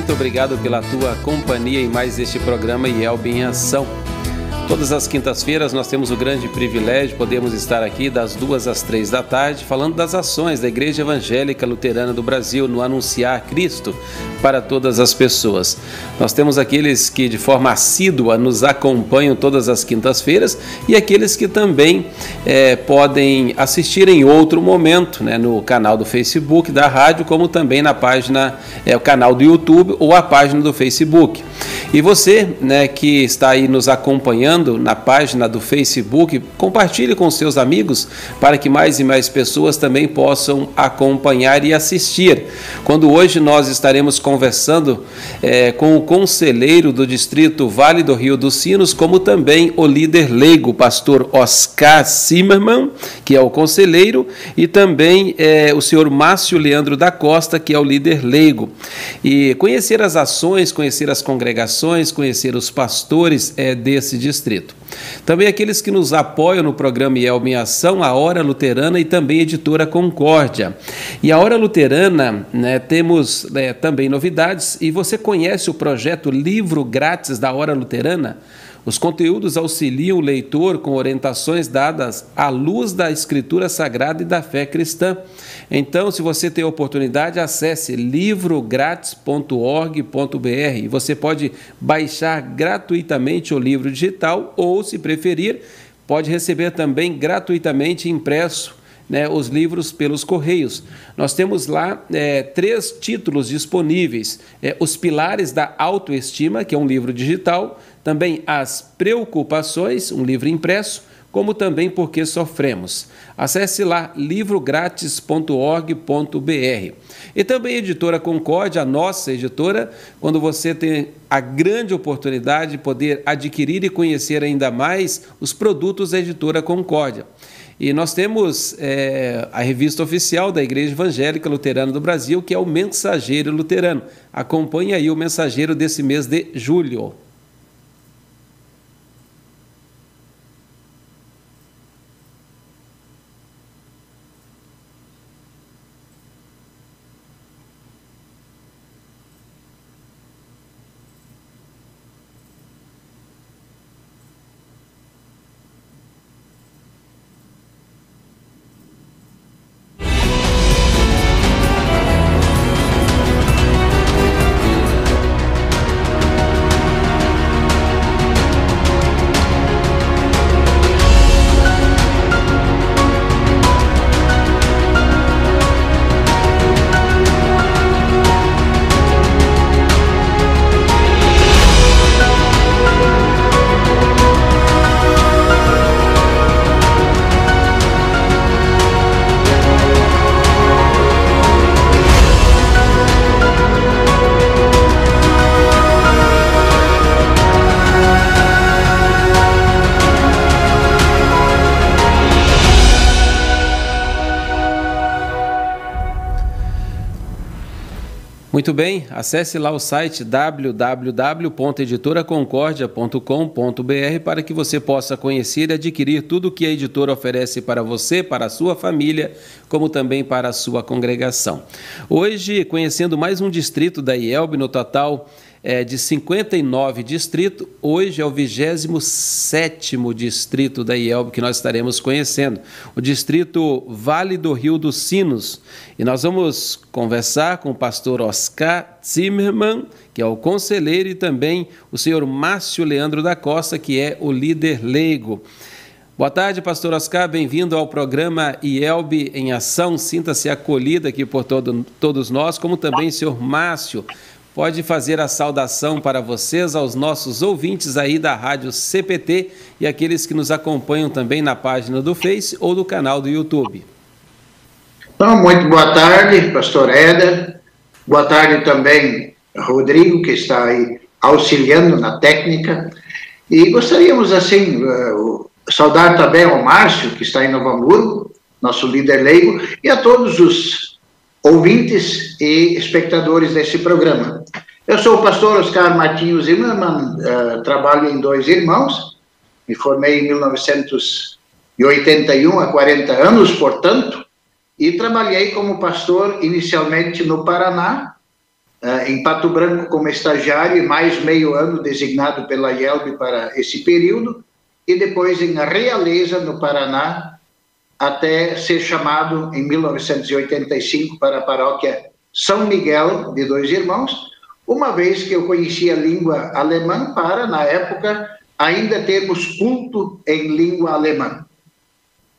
muito obrigado pela tua companhia em mais este programa IELB em Ação. Todas as quintas-feiras nós temos o grande privilégio de podermos estar aqui das duas às três da tarde falando das ações da Igreja Evangélica Luterana do Brasil no Anunciar Cristo para todas as pessoas. Nós temos aqueles que de forma assídua nos acompanham todas as quintas-feiras e aqueles que também é, podem assistir em outro momento, né, no canal do Facebook da rádio, como também na página, é, o canal do YouTube ou a página do Facebook. E você, né, que está aí nos acompanhando na página do Facebook, compartilhe com seus amigos para que mais e mais pessoas também possam acompanhar e assistir. Quando hoje nós estaremos conversando é, com o conselheiro do distrito Vale do Rio dos Sinos, como também o líder leigo, pastor Oscar Zimmermann, que é o conselheiro, e também é, o senhor Márcio Leandro da Costa, que é o líder leigo. E conhecer as ações, conhecer as congregações conhecer os pastores é, desse distrito. Também aqueles que nos apoiam no programa IELB em Ação, a Hora Luterana e também a Editora Concórdia. E a Hora Luterana, né, temos é, também novidades, e você conhece o projeto Livro Grátis da Hora Luterana? Os conteúdos auxiliam o leitor com orientações dadas à luz da Escritura Sagrada e da fé cristã. Então, se você tem oportunidade, acesse livrográtis.org.br. Você pode baixar gratuitamente o livro digital ou, se preferir, pode receber também gratuitamente impresso né, os livros pelos correios. Nós temos lá é, três títulos disponíveis: é, Os Pilares da Autoestima, que é um livro digital, também As Preocupações, um livro impresso, como também Porque Sofremos. Acesse lá livrográtis.org.br. E também a editora Concórdia, a nossa editora, quando você tem a grande oportunidade de poder adquirir e conhecer ainda mais os produtos da editora Concórdia. E nós temos é, a revista oficial da Igreja Evangélica Luterana do Brasil, que é o Mensageiro Luterano. Acompanhe aí o mensageiro desse mês de julho. Bem, acesse lá o site www.editoraconcordia.com.br para que você possa conhecer e adquirir tudo o que a editora oferece para você, para a sua família, como também para a sua congregação. Hoje, conhecendo mais um distrito da IELB, no total é, de 59 distritos, hoje é o 27 distrito da IELB que nós estaremos conhecendo, o distrito Vale do Rio dos Sinos. E nós vamos conversar com o pastor Oscar Zimmermann, que é o conselheiro, e também o senhor Márcio Leandro da Costa, que é o líder leigo. Boa tarde, pastor Oscar, bem-vindo ao programa IELB em Ação. Sinta-se acolhido aqui por todo, todos nós, como também o senhor Márcio pode fazer a saudação para vocês, aos nossos ouvintes aí da Rádio CPT e aqueles que nos acompanham também na página do Face ou do canal do YouTube. Então, muito boa tarde, pastor Éder. Boa tarde também, Rodrigo, que está aí auxiliando na técnica. E gostaríamos, assim, uh, saudar também ao Márcio, que está em Novo Hamburgo, nosso líder leigo, e a todos os ouvintes e espectadores desse programa. Eu sou o pastor Oscar Martins Zimmermann, uh, trabalho em Dois Irmãos, me formei em 1981, há 40 anos, portanto, e trabalhei como pastor inicialmente no Paraná, uh, em Pato Branco como estagiário mais meio ano designado pela IELB para esse período, e depois em Realeza, no Paraná, até ser chamado em 1985 para a paróquia São Miguel de Dois Irmãos, uma vez que eu conhecia a língua alemã para, na época, ainda termos culto em língua alemã.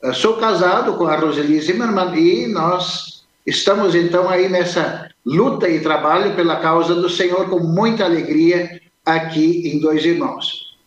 Eu sou casado com a Roseli Zimmermann e nós estamos então aí nessa luta e trabalho pela causa do Senhor com muita alegria aqui em Dois Irmãos.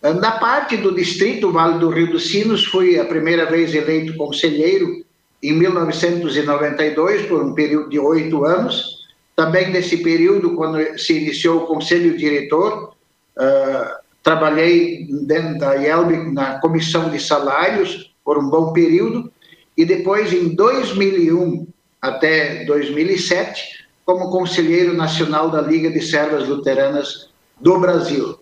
Na parte do distrito Vale do Rio dos Sinos, fui a primeira vez eleito conselheiro em 1992, por um período de oito anos. Também nesse período, quando se iniciou o conselho diretor, uh, trabalhei dentro da IELB na comissão de salários por um bom período, e depois, em 2001 até 2007, como conselheiro nacional da Liga de Servas Luteranas do Brasil.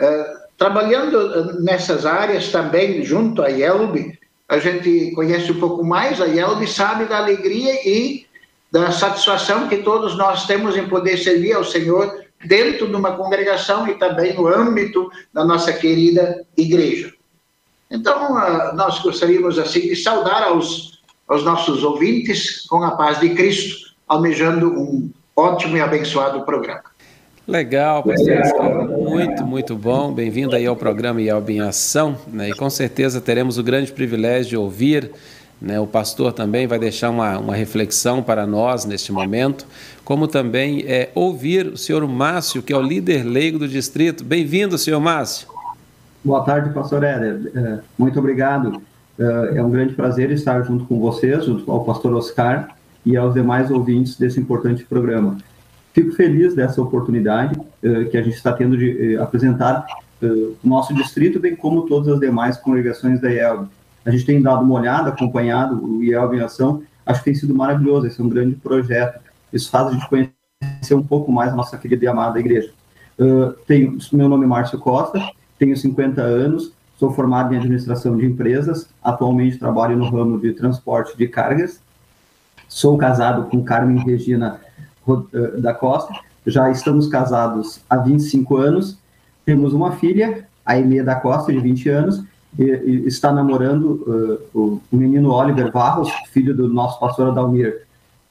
Uh, trabalhando nessas áreas também, junto à IELB, a gente conhece um pouco mais a IELB, sabe da alegria e da satisfação que todos nós temos em poder servir ao Senhor dentro de uma congregação e também no âmbito da nossa querida igreja. Então, ah, nós gostaríamos assim de saudar aos, aos nossos ouvintes com a paz de Cristo, almejando um ótimo e abençoado programa. Legal, pastor Muito, muito bom. Bem-vindo aí ao programa IELB em Ação. Né? E com certeza teremos o grande privilégio de ouvir né? O pastor também vai deixar uma, uma reflexão para nós neste momento, como também é, ouvir o senhor Márcio, que é o líder leigo do distrito. Bem-vindo, senhor Márcio. Boa tarde, pastor Éder. É, muito obrigado. É, é um grande prazer estar junto com vocês, junto ao pastor Oscar e aos demais ouvintes desse importante programa. Fico feliz dessa oportunidade é, que a gente está tendo de apresentar o nosso distrito, bem como todas as demais congregações da IELB a gente tem dado uma olhada, acompanhado o IELB em ação, acho que tem sido maravilhoso, esse é um grande projeto. Isso faz a gente conhecer um pouco mais a nossa querida e amada igreja. Uh, tenho, meu nome é Márcio Costa, tenho 50 anos, sou formado em administração de empresas, atualmente trabalho no ramo de transporte de cargas, sou casado com Carmen Regina da Costa, já estamos casados há 25 anos, temos uma filha, a Emê da Costa, de 20 anos, está namorando uh, o, menino Oliver Barros, filho do nosso pastor Adalmir.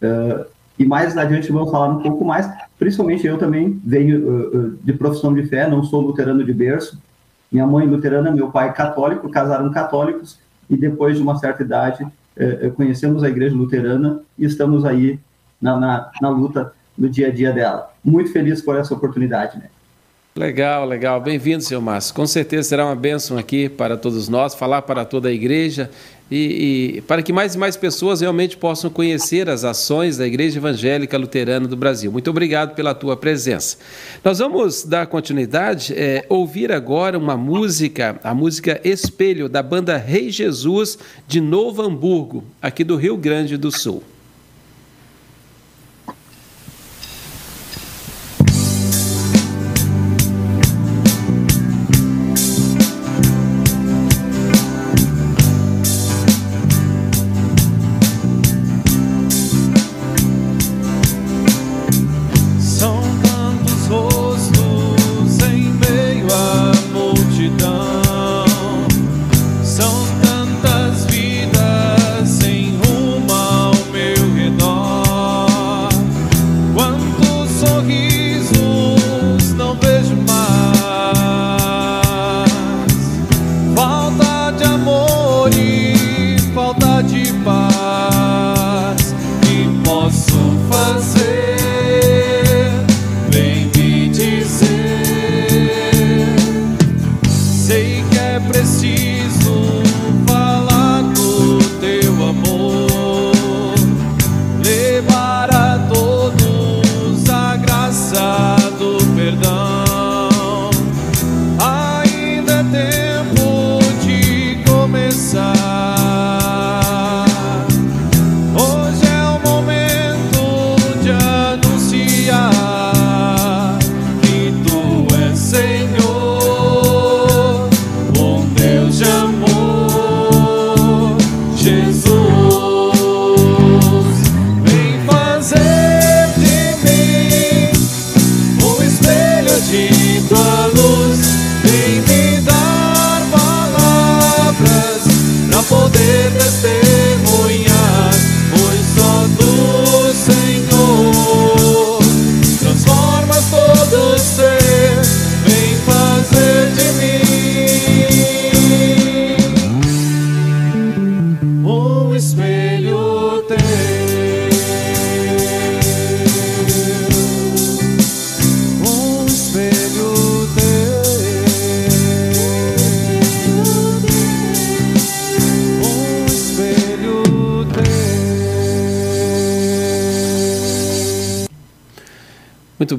Uh, e mais adiante vamos falar um pouco mais, principalmente eu também venho uh, de profissão de fé, não sou luterano de berço. Minha mãe luterana, meu pai católico, casaram católicos e depois de uma certa idade conhecemos a igreja luterana e estamos aí na, na, na luta no dia a dia dela. Muito feliz por essa oportunidade, né? Legal, legal. Bem-vindo, senhor Márcio. Com certeza será uma bênção aqui para todos nós, falar para toda a igreja e, e, para que mais e mais pessoas realmente possam conhecer as ações da Igreja Evangélica Luterana do Brasil. Muito obrigado pela tua presença. Nós vamos dar continuidade, é, ouvir agora uma música, a música Espelho, da banda Rei Jesus de Novo Hamburgo, aqui do Rio Grande do Sul.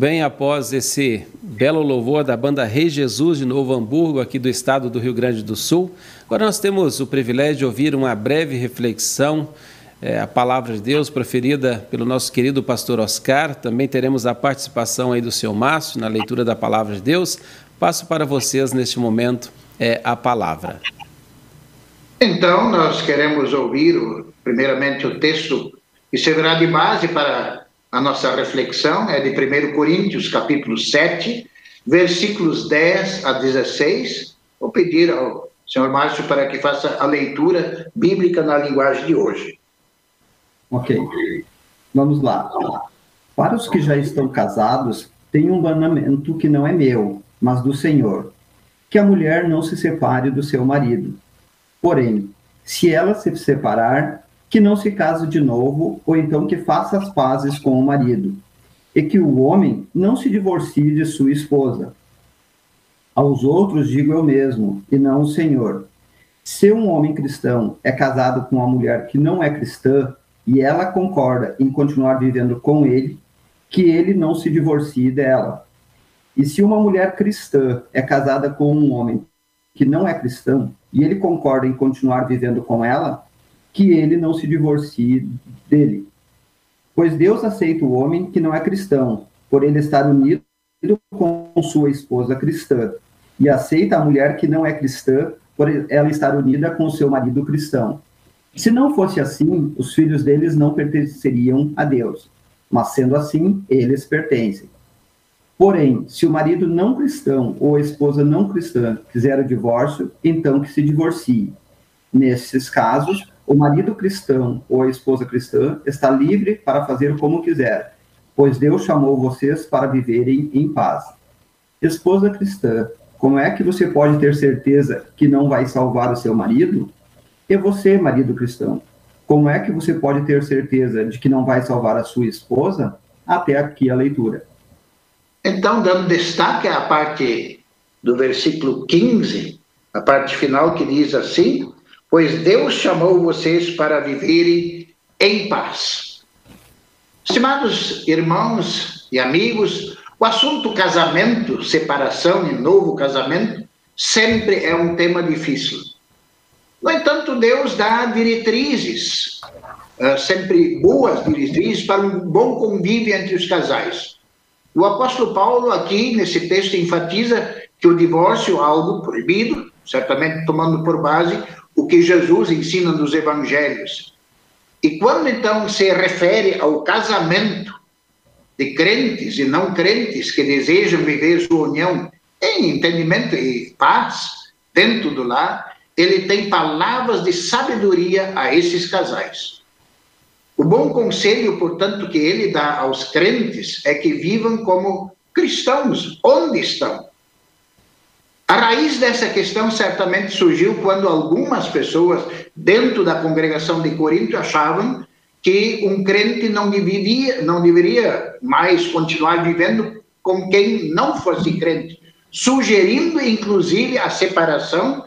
Bem, após esse belo louvor da banda Rei Jesus de Novo Hamburgo, aqui do estado do Rio Grande do Sul, agora nós temos o privilégio de ouvir uma breve reflexão, é, a palavra de Deus proferida pelo nosso querido pastor Oscar. Também teremos a participação aí do seu Márcio na leitura da palavra de Deus. Passo para vocês neste momento é, a palavra. Então, nós queremos ouvir, primeiramente, o texto que servirá de base para a nossa reflexão é de 1 Coríntios, capítulo 7, versículos 10 a 16. Vou pedir ao senhor Márcio para que faça a leitura bíblica na linguagem de hoje. Ok. Vamos lá. Para os que já estão casados, tem um mandamento que não é meu, mas do Senhor, que a mulher não se separe do seu marido. Porém, se ela se separar, que não se case de novo, ou então que faça as pazes com o marido, e que o homem não se divorcie de sua esposa. Aos outros digo eu mesmo, e não o Senhor. Se um homem cristão é casado com uma mulher que não é cristã, e ela concorda em continuar vivendo com ele, que ele não se divorcie dela. E se uma mulher cristã é casada com um homem que não é cristão, e ele concorda em continuar vivendo com ela, que ele não se divorcie dele. Pois Deus aceita o homem que não é cristão, por ele estar unido com sua esposa cristã, e aceita a mulher que não é cristã, por ela estar unida com seu marido cristão. Se não fosse assim, os filhos deles não pertenceriam a Deus, mas sendo assim, eles pertencem. Porém, se o marido não cristão ou a esposa não cristã quiser o divórcio, então que se divorcie. Nesses casos, o marido cristão ou a esposa cristã está livre para fazer como quiser, pois Deus chamou vocês para viverem em paz. Esposa cristã, como é que você pode ter certeza que não vai salvar o seu marido? E você, marido cristão, como é que você pode ter certeza de que não vai salvar a sua esposa? Até aqui a leitura. Então, dando destaque à parte do versículo 15, a parte final que diz assim: pois Deus chamou vocês para viverem em paz. Estimados irmãos e amigos, o assunto casamento, separação e novo casamento sempre é um tema difícil. No entanto, Deus dá diretrizes, uh, sempre boas diretrizes, para um bom convívio entre os casais. O apóstolo Paulo, aqui nesse texto, enfatiza que o divórcio é algo proibido, certamente tomando por base o que Jesus ensina nos evangelhos. E quando então se refere ao casamento de crentes e não crentes que desejam viver sua união em entendimento e paz dentro do lar, ele tem palavras de sabedoria a esses casais. O bom conselho, portanto, que ele dá aos crentes é que vivam como cristãos, onde estão. A raiz dessa questão certamente surgiu quando algumas pessoas dentro da congregação de Corinto achavam que um crente não deveria, não deveria mais continuar vivendo com quem não fosse crente, sugerindo inclusive a separação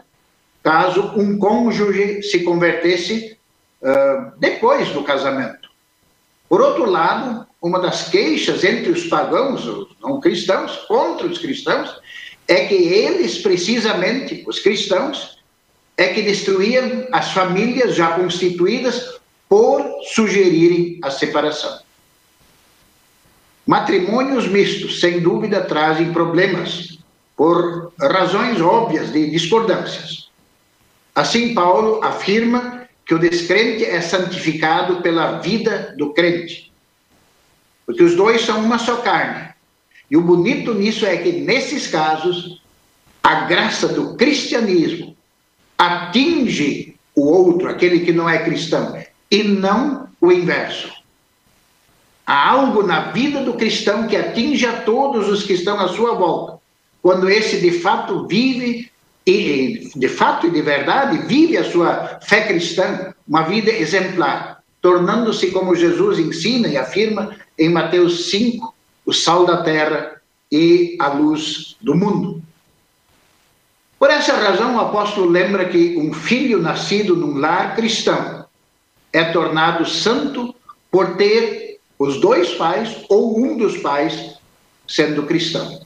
caso um cônjuge se convertesse uh, depois do casamento. Por outro lado, uma das queixas entre os pagãos, os não cristãos, contra os cristãos, é que eles, precisamente, os cristãos, é que destruíam as famílias já constituídas por sugerirem a separação. Matrimônios mistos, sem dúvida, trazem problemas, por razões óbvias de discordâncias. Assim, Paulo afirma que o descrente é santificado pela vida do crente, porque os dois são uma só carne. E o bonito nisso é que, nesses casos, a graça do cristianismo atinge o outro, aquele que não é cristão, e não o inverso. Há algo na vida do cristão que atinge a todos os que estão à sua volta, quando esse de fato vive e de fato e de verdade vive a sua fé cristã, uma vida exemplar, tornando-se como Jesus ensina e afirma em Mateus 5, o sal da terra e a luz do mundo. Por essa razão, o apóstolo lembra que um filho nascido num lar cristão é tornado santo por ter os dois pais ou um dos pais sendo cristão.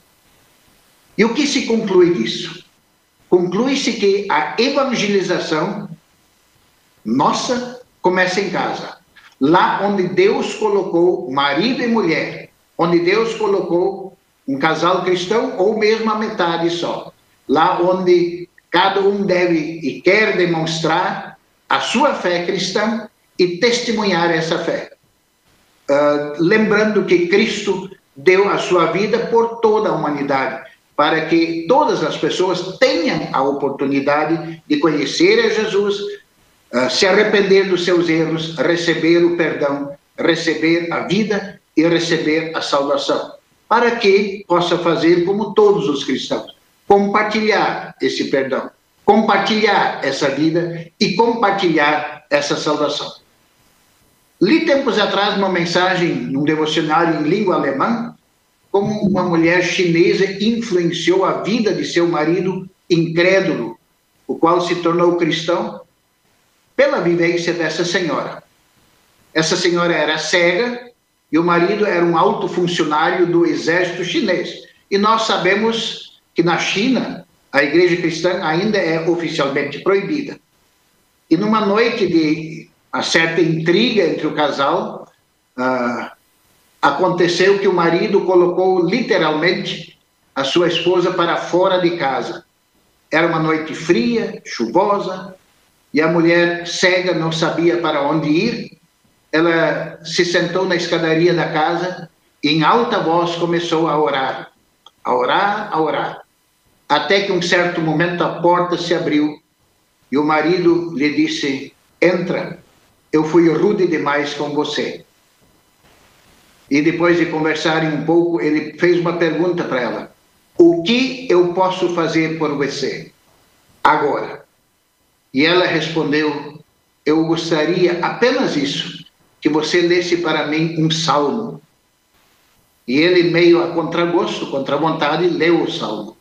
E o que se conclui disso? Conclui-se que a evangelização nossa começa em casa. Lá onde Deus colocou marido e mulher, onde Deus colocou um casal cristão ou mesmo a metade só. Lá onde cada um deve e quer demonstrar a sua fé cristã e testemunhar essa fé. Uh, lembrando que Cristo deu a sua vida por toda a humanidade, para que todas as pessoas tenham a oportunidade de conhecer a Jesus, uh, se arrepender dos seus erros, receber o perdão, receber a vida e receber a salvação, para que possa fazer como todos os cristãos, compartilhar esse perdão, compartilhar essa vida e compartilhar essa salvação. Li tempos atrás uma mensagem num devocionário em língua alemã, como uma mulher chinesa influenciou a vida de seu marido incrédulo, o qual se tornou cristão, pela vivência dessa senhora. Essa senhora era cega e o marido era um alto funcionário do exército chinês. E nós sabemos que na China a igreja cristã ainda é oficialmente proibida. E numa noite de a certa intriga entre o casal, ah, aconteceu que o marido colocou literalmente a sua esposa para fora de casa. Era uma noite fria, chuvosa, e a mulher cega não sabia para onde ir. Ela se sentou na escadaria da casa e, em alta voz, começou a orar, a orar, a orar. Até que, um certo momento, a porta se abriu e o marido lhe disse: Entra eu fui rude demais com você. E depois de conversarem um pouco, ele fez uma pergunta para ela: O que eu posso fazer por você agora? E ela respondeu: Eu gostaria apenas isso, que você lesse para mim um salmo. E ele, meio a contragosto, contra vontade, leu o salmo.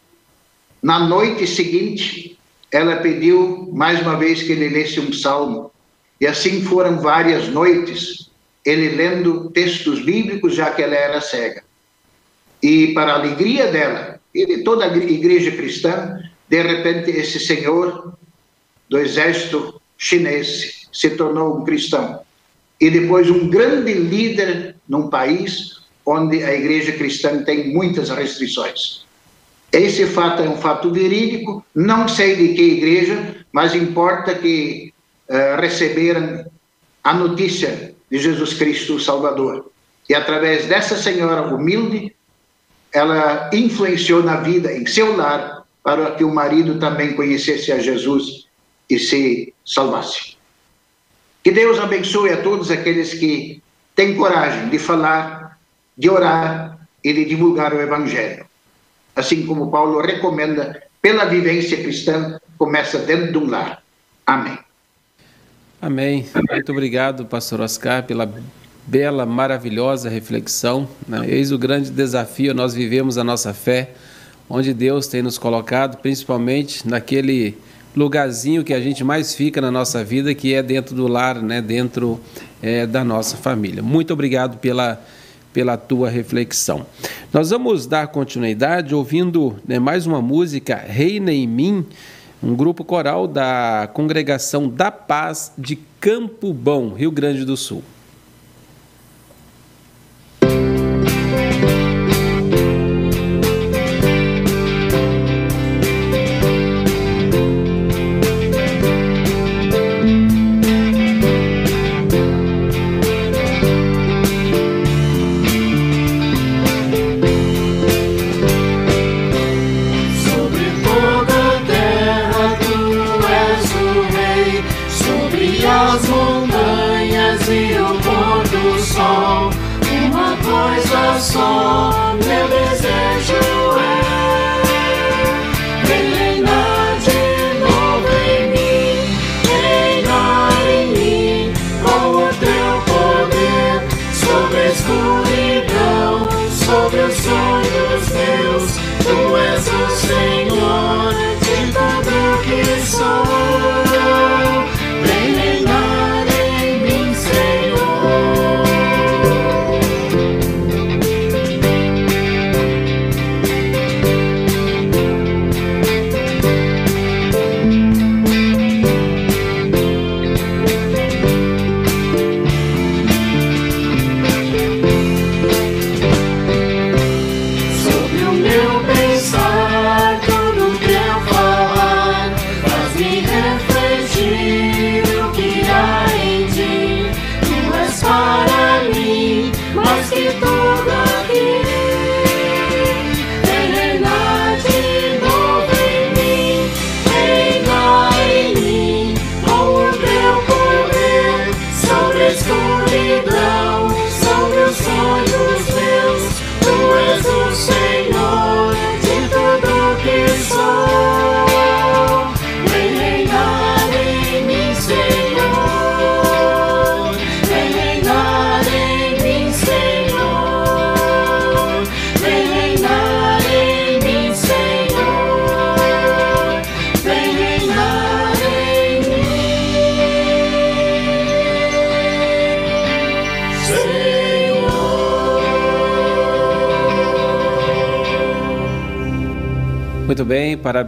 Na noite seguinte, ela pediu mais uma vez que ele lesse um salmo. E assim foram várias noites, ele lendo textos bíblicos, já que ela era cega. E para a alegria dela e de toda a igreja cristã, de repente esse senhor do exército chinês se tornou um cristão. E depois um grande líder num país onde a igreja cristã tem muitas restrições. Esse fato é um fato verídico, não sei de que igreja, mas importa que eh, receberam a notícia de Jesus Cristo o Salvador. E através dessa senhora humilde, ela influenciou na vida, em seu lar, para que o marido também conhecesse a Jesus e se salvasse. Que Deus abençoe a todos aqueles que têm coragem de falar, de orar e de divulgar o Evangelho. Assim como Paulo recomenda, pela vivência cristã, começa dentro de um lar. Amém. Amém. Muito obrigado, pastor Oscar, pela bela, maravilhosa reflexão. Né? Eis o grande desafio, nós vivemos a nossa fé, onde Deus tem nos colocado, principalmente naquele lugarzinho que a gente mais fica na nossa vida, que é dentro do lar, né? dentro é, da nossa família. Muito obrigado pela, pela tua reflexão. Nós vamos dar continuidade ouvindo né, mais uma música, Reina em Mim, um grupo coral da Congregação da Paz de Campo Bom, Rio Grande do Sul.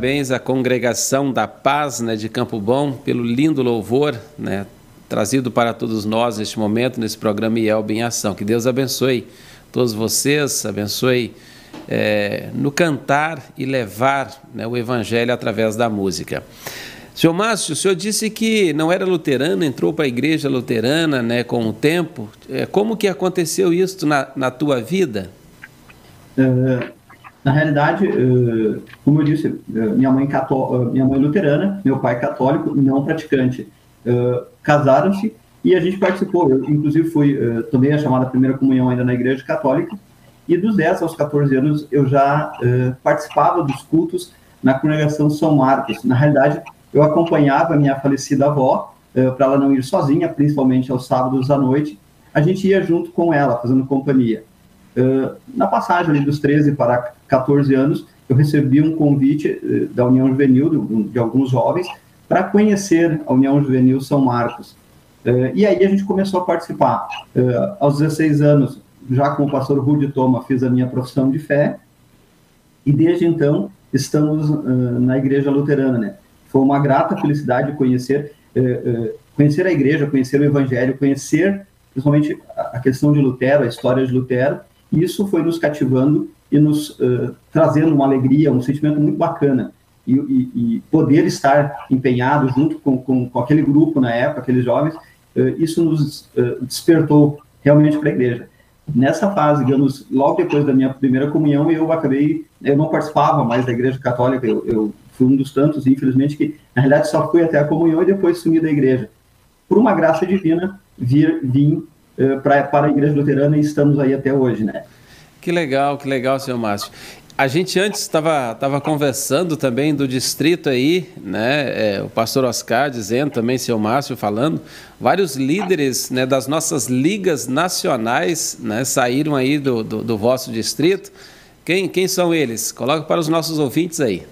Parabéns à congregação da paz né, de Campo Bom pelo lindo louvor né, trazido para todos nós neste momento, nesse programa IELB em Ação. Que Deus abençoe todos vocês, abençoe é, no cantar e levar né, o Evangelho através da música. Senhor Márcio, o senhor disse que não era luterano, entrou para a igreja luterana né, com o tempo. É, como que aconteceu isso na, na tua vida? Uh, na realidade, uh, como eu disse, uh, minha, mãe cató minha mãe luterana, meu pai católico, não praticante. Casaram-se e a gente participou. Eu, inclusive, fui, tomei a chamada primeira comunhão ainda na igreja católica. E dos 10 aos 14 anos, eu já participava dos cultos na congregação São Marcos. Na realidade, eu acompanhava minha falecida avó, para ela não ir sozinha, principalmente aos sábados à noite. A gente ia junto com ela, fazendo companhia. Uh, na passagem ali dos 13 para 14 anos, eu recebi um convite uh, da União Juvenil, de, de alguns jovens, para conhecer a União Juvenil São Marcos. e aí a gente começou a participar. aos 16 anos, já com o pastor Rudy Toma, fiz a minha profissão de fé, e desde então estamos na igreja luterana, né? Foi uma grata felicidade conhecer, eh, eh, conhecer a igreja, conhecer o evangelho, conhecer principalmente a questão de Lutero, a história de Lutero, isso foi nos cativando e nos uh, trazendo uma alegria, um sentimento muito bacana. E, e, e poder estar empenhado junto com, com, com, aquele grupo na época, aqueles jovens, uh, isso nos uh, despertou realmente para a igreja. Nessa fase, digamos, logo depois da minha primeira comunhão, eu acabei, eu não participava mais da igreja católica, eu, eu fui um dos tantos, infelizmente, que na realidade só fui até a comunhão e depois sumi da igreja. Por uma graça divina, vir, vim pra, para a igreja luterana e estamos aí até hoje, né? Que legal, que legal, senhor Márcio. A gente antes estava tava conversando também do distrito aí, né? É, o pastor Oscar dizendo também, senhor Márcio falando, vários líderes né, das nossas ligas nacionais né, saíram aí do, do, do vosso distrito. Quem, quem são eles? Coloca para os nossos ouvintes aí.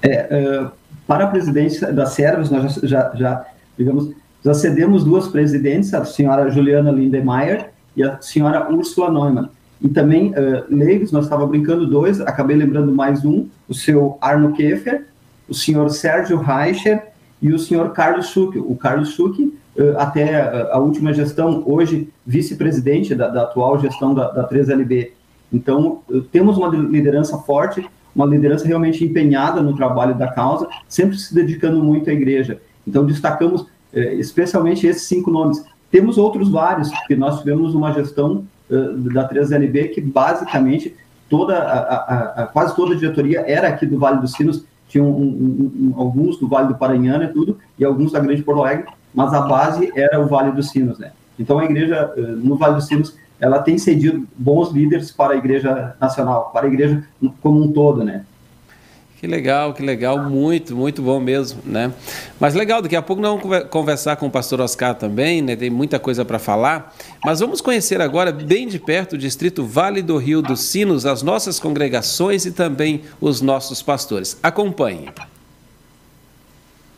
É, uh, para a presidência da Servos, nós já, já, já, digamos, já cedemos duas presidentes, a senhora Juliana Lindemeyer e a senhora Ursula Neumann. E também uh, leigos, nós estávamos brincando dois, acabei lembrando mais um, o seu Arno Keffer, o senhor Sérgio Reicher e o senhor Carlos Schuch. O Carlos Schuch, uh, até a, a última gestão, hoje vice-presidente da, da, atual gestão da, da 3LB. Então, uh, temos uma liderança forte uma liderança realmente empenhada no trabalho da causa, sempre se dedicando muito à igreja. Então, destacamos eh, especialmente esses cinco nomes. Temos outros vários, que nós tivemos uma gestão da 3LB que basicamente toda a, a, a, quase toda a diretoria era aqui do Vale dos Sinos, tinham um, um, um, alguns do Vale do Paranhana e tudo, e alguns da Grande Porto Alegre, mas a base era o Vale dos Sinos, né? Então a igreja no Vale dos Sinos ela tem cedido bons líderes para a Igreja Nacional, para a Igreja como um todo, né? Que legal, que legal, muito, muito bom mesmo, né? Mas legal, daqui a pouco nós vamos conversar com o pastor Oscar também, né? Tem muita coisa para falar, mas vamos conhecer agora bem de perto o distrito Vale do Rio dos Sinos, as nossas congregações e também os nossos pastores. Acompanhe.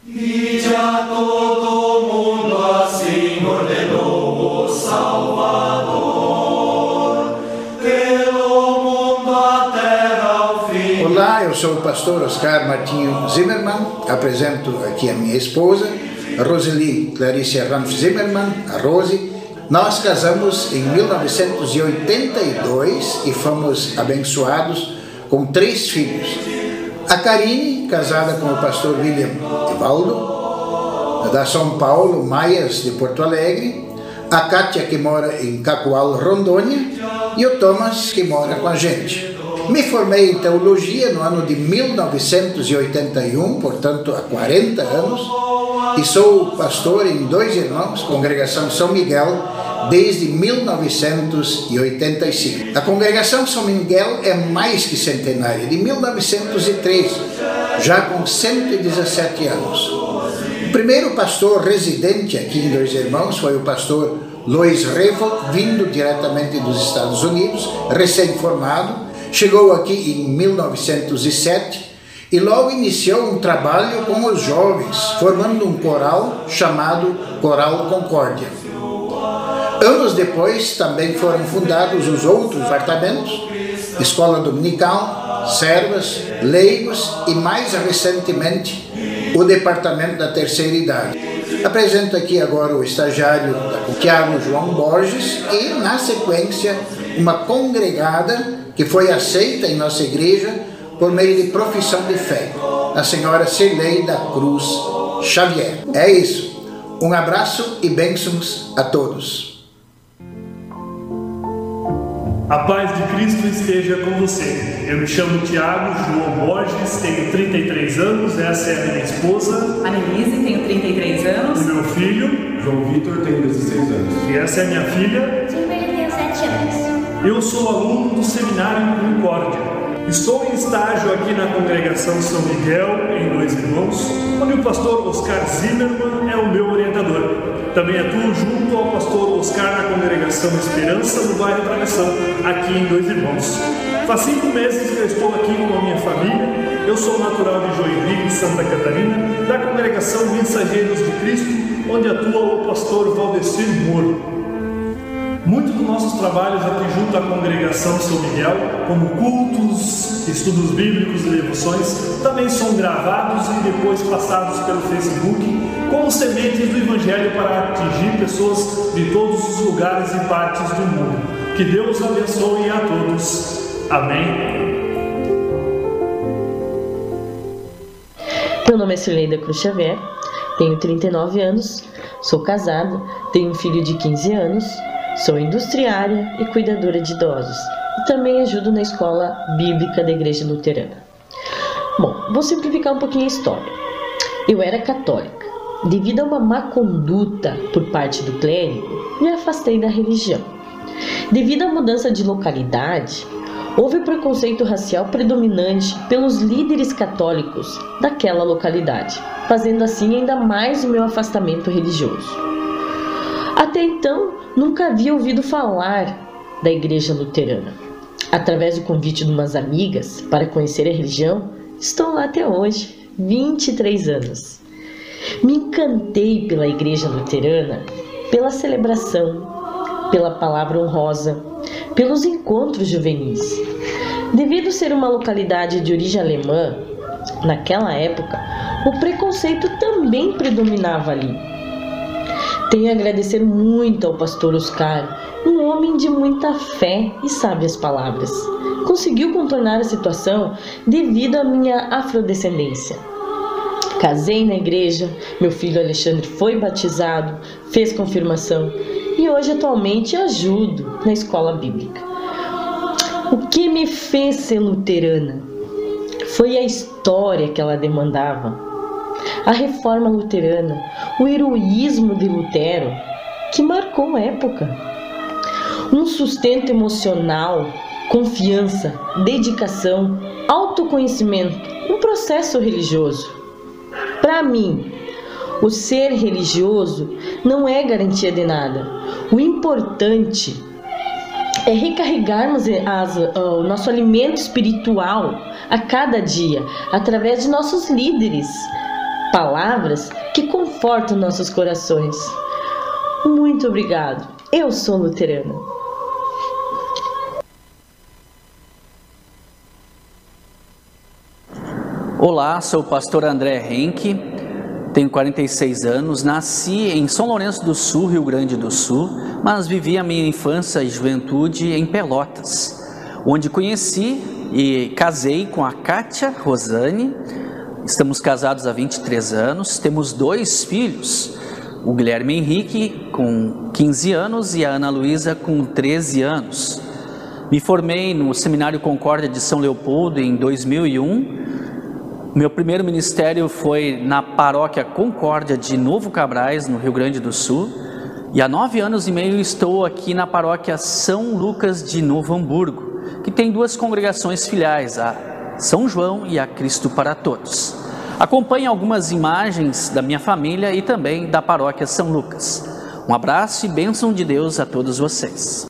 E já todo mundo assim ordenou o Salvador. Eu sou o pastor Oscar Martinho Zimmermann, apresento aqui a minha esposa, Roseli Clarice Ranf Zimmermann, a Rose. Nós casamos em 1982 e fomos abençoados com três filhos. A Karine, casada com o pastor William Evaldo, da São Paulo, Maias de Porto Alegre, a Kátia, que mora em Cacoal, Rondônia, e o Thomas, que mora com a gente. Me formei em teologia no ano de 1981, portanto há 40 anos, e sou pastor em dois irmãos, congregação São Miguel, desde 1985. A congregação São Miguel é mais que centenária, de 1903, já com 117 anos. O primeiro pastor residente aqui em Dois Irmãos foi o pastor Lois Revo, vindo diretamente dos Estados Unidos, recém-formado, Chegou aqui em 1907 e logo iniciou um trabalho com os jovens, formando um coral chamado Coral Concórdia. Anos depois também foram fundados os outros departamentos, Escola Dominical, servas, leigos e, mais recentemente, o Departamento da Terceira Idade. Apresento aqui agora o estagiário Tiago João Borges e, na sequência, uma congregada que foi aceita em nossa igreja por meio de profissão de fé, a senhora Cirlei da Cruz Xavier. É isso. Um abraço e bênçãos a todos. A paz de Cristo esteja com você. Eu me chamo Tiago João Borges, tenho 33 anos, essa é a minha esposa. Annelise, tenho 33 anos. O meu filho. João Vitor, tenho 16 anos. E essa é a minha filha. Gilberto, tenho 7 anos. Eu sou aluno do Seminário Concórdia. Estou em estágio aqui na congregação São Miguel, em Dois Irmãos, onde o pastor Oscar Zimmermann é o meu orientador. Também atuo junto ao pastor Oscar na congregação Esperança, no bairro Travessão, aqui em Dois Irmãos. Faz cinco meses que eu estou aqui com a minha família. Eu sou natural de Joinville, Santa Catarina, da congregação Mensageiros de Cristo, onde atua o pastor Valdecir Moro. Muitos dos nossos trabalhos aqui junto à congregação São Miguel, como cultos, estudos bíblicos e devoções, também são gravados e depois passados pelo Facebook como sementes do Evangelho para atingir pessoas de todos os lugares e partes do mundo. Que Deus abençoe a todos. Amém. Meu nome é Cirleida Cruz Xavier, tenho 39 anos, sou casada, tenho um filho de 15 anos Sou industriária e cuidadora de idosos e também ajudo na escola bíblica da Igreja Luterana. Bom, vou simplificar um pouquinho a história. Eu era católica. Devido a uma má conduta por parte do clérigo, me afastei da religião. Devido à mudança de localidade, houve preconceito racial predominante pelos líderes católicos daquela localidade, fazendo assim ainda mais o meu afastamento religioso. Até então, nunca havia ouvido falar da Igreja Luterana. Através do convite de umas amigas para conhecer a religião, estou lá até hoje, 23 anos. Me encantei pela Igreja Luterana, pela celebração, pela palavra honrosa, pelos encontros juvenis. Devido ser uma localidade de origem alemã, naquela época, o preconceito também predominava ali tenho a agradecer muito ao pastor Oscar, um homem de muita fé e sábias palavras. Conseguiu contornar a situação devido à minha afrodescendência. Casei na igreja, meu filho Alexandre foi batizado, fez confirmação e hoje atualmente ajudo na escola bíblica. O que me fez ser luterana foi a história que ela demandava a reforma luterana, o heroísmo de Lutero, que marcou a época. Um sustento emocional, confiança, dedicação, autoconhecimento, um processo religioso. Para mim, o ser religioso não é garantia de nada. O importante é recarregarmos as, o nosso alimento espiritual a cada dia através de nossos líderes, palavras que confortam nossos corações. Muito obrigado. Eu sou luterana. Olá, sou o pastor André Henke, tenho 46 anos, nasci em São Lourenço do Sul, Rio Grande do Sul, mas vivi a minha infância e juventude em Pelotas, onde conheci e casei com a Kátia Rosane, Estamos casados há 23 anos, temos dois filhos, o Guilherme Henrique com 15 anos e a Ana Luísa com 13 anos. Me formei no Seminário Concórdia de São Leopoldo em 2001. Meu primeiro ministério foi na paróquia Concórdia de Novo Cabrais, no Rio Grande do Sul. E há nove anos e meio estou aqui na paróquia São Lucas de Novo Hamburgo, que tem duas congregações filiais, a são João e a Cristo para Todos. Acompanhe algumas imagens da minha família e também da paróquia São Lucas. Um abraço e bênção de Deus a todos vocês.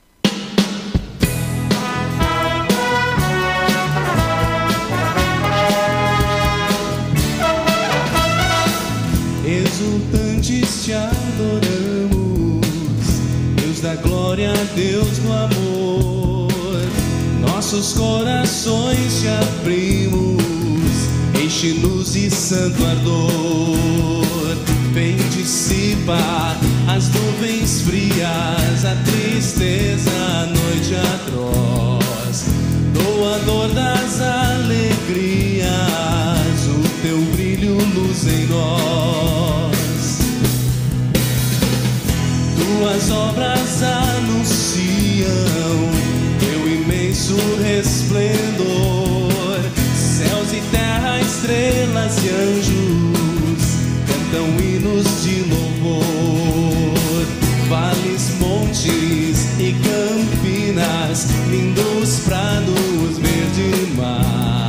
Nossos corações te abrimos, enche-nos de santo ardor. Vem dissipar as nuvens frias, a tristeza, a noite atroz, doador das alegrias, o teu brilho, luz em nós. Tuas obras anunciam imenso resplendor, céus e terra, estrelas e anjos cantam hinos de louvor, vales, montes e campinas, lindos prados, verde mar,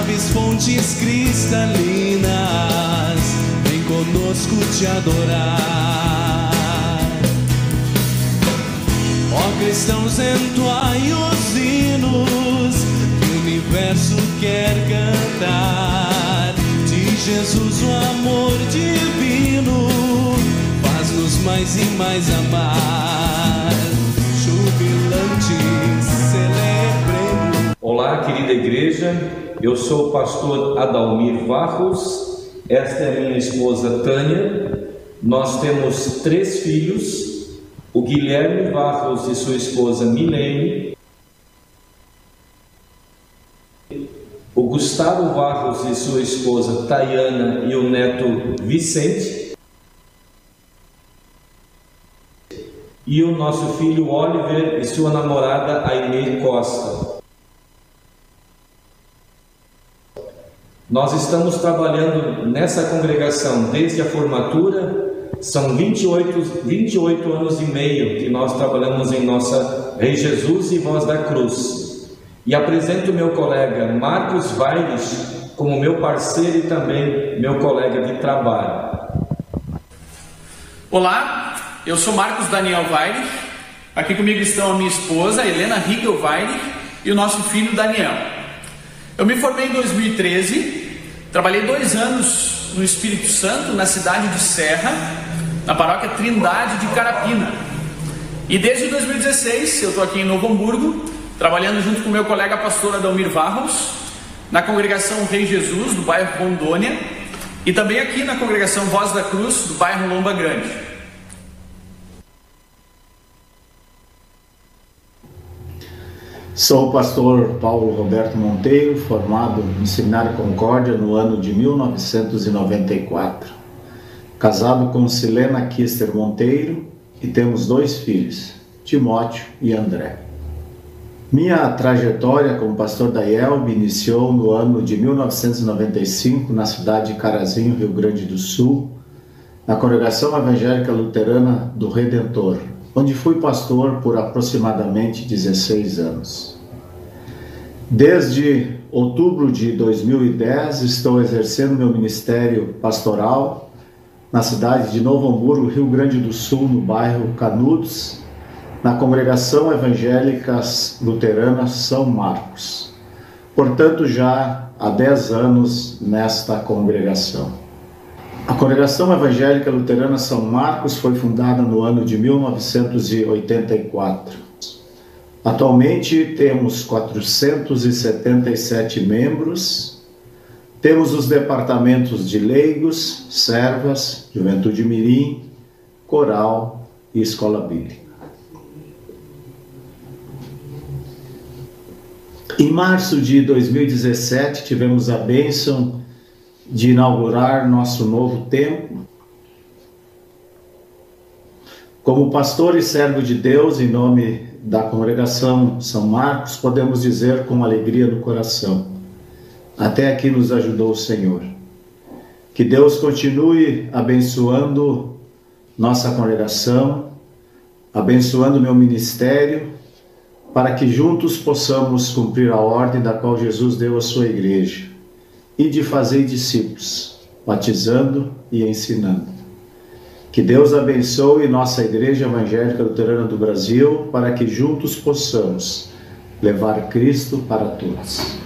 aves, fontes cristalinas, vem conosco te adorar. Cristãos, entoai os hinos que o universo quer cantar. De Jesus o amor divino faz-nos mais e mais amar. Jubilantes, celebremos. Olá, querida igreja. Eu sou o pastor Adalmir Varros. Esta é minha esposa Tânia. Nós temos três filhos o Guilherme Barros e sua esposa Milene, o Gustavo Barros e sua esposa Tayana e o neto Vicente, e o nosso filho Oliver e sua namorada Aimee Costa. Nós estamos trabalhando nessa congregação desde a formatura são 28, 28 anos e meio que nós trabalhamos em nossa Rei Jesus e Voz da Cruz. E apresento meu colega Marcos Vaires como meu parceiro e também meu colega de trabalho. Olá, eu sou Marcos Daniel Vaire. Aqui comigo estão a minha esposa Helena Riegel Vaire e o nosso filho Daniel. Eu me formei em 2013, trabalhei dois anos no Espírito Santo, na cidade de Serra, na paróquia Trindade de Carapina. E desde 2016 eu estou aqui em Novo Hamburgo, trabalhando junto com meu colega pastor Adalmir Varros, na congregação Rei Jesus, do bairro Rondônia, e também aqui na congregação Voz da Cruz, do bairro Lomba Grande. Sou o pastor Paulo Roberto Monteiro, formado no Seminário Concórdia no ano de 1994 casado com Silena Kister Monteiro e temos dois filhos, Timóteo e André. Minha trajetória como pastor da IELB iniciou no ano de 1995 na cidade de Carazinho, Rio Grande do Sul, na Congregação Evangélica Luterana do Redentor, onde fui pastor por aproximadamente 16 anos. Desde outubro de 2010 estou exercendo meu ministério pastoral na cidade de Novo Hamburgo, Rio Grande do Sul, no bairro Canudos, na Congregação Evangélica Luterana São Marcos. Portanto, já há 10 anos nesta congregação. A Congregação Evangélica Luterana São Marcos foi fundada no ano de 1984. Atualmente temos 477 membros temos os departamentos de leigos, servas, juventude mirim, coral e escola bíblica. Em março de 2017, tivemos a bênção de inaugurar nosso novo templo. Como pastor e servo de Deus, em nome da congregação São Marcos, podemos dizer com alegria no coração: até aqui nos ajudou o Senhor. Que Deus continue abençoando nossa congregação, abençoando meu ministério, para que juntos possamos cumprir a ordem da qual Jesus deu à sua igreja e de fazer discípulos, batizando e ensinando. Que Deus abençoe nossa Igreja Evangélica Luterana do Brasil para que juntos possamos levar Cristo para todos.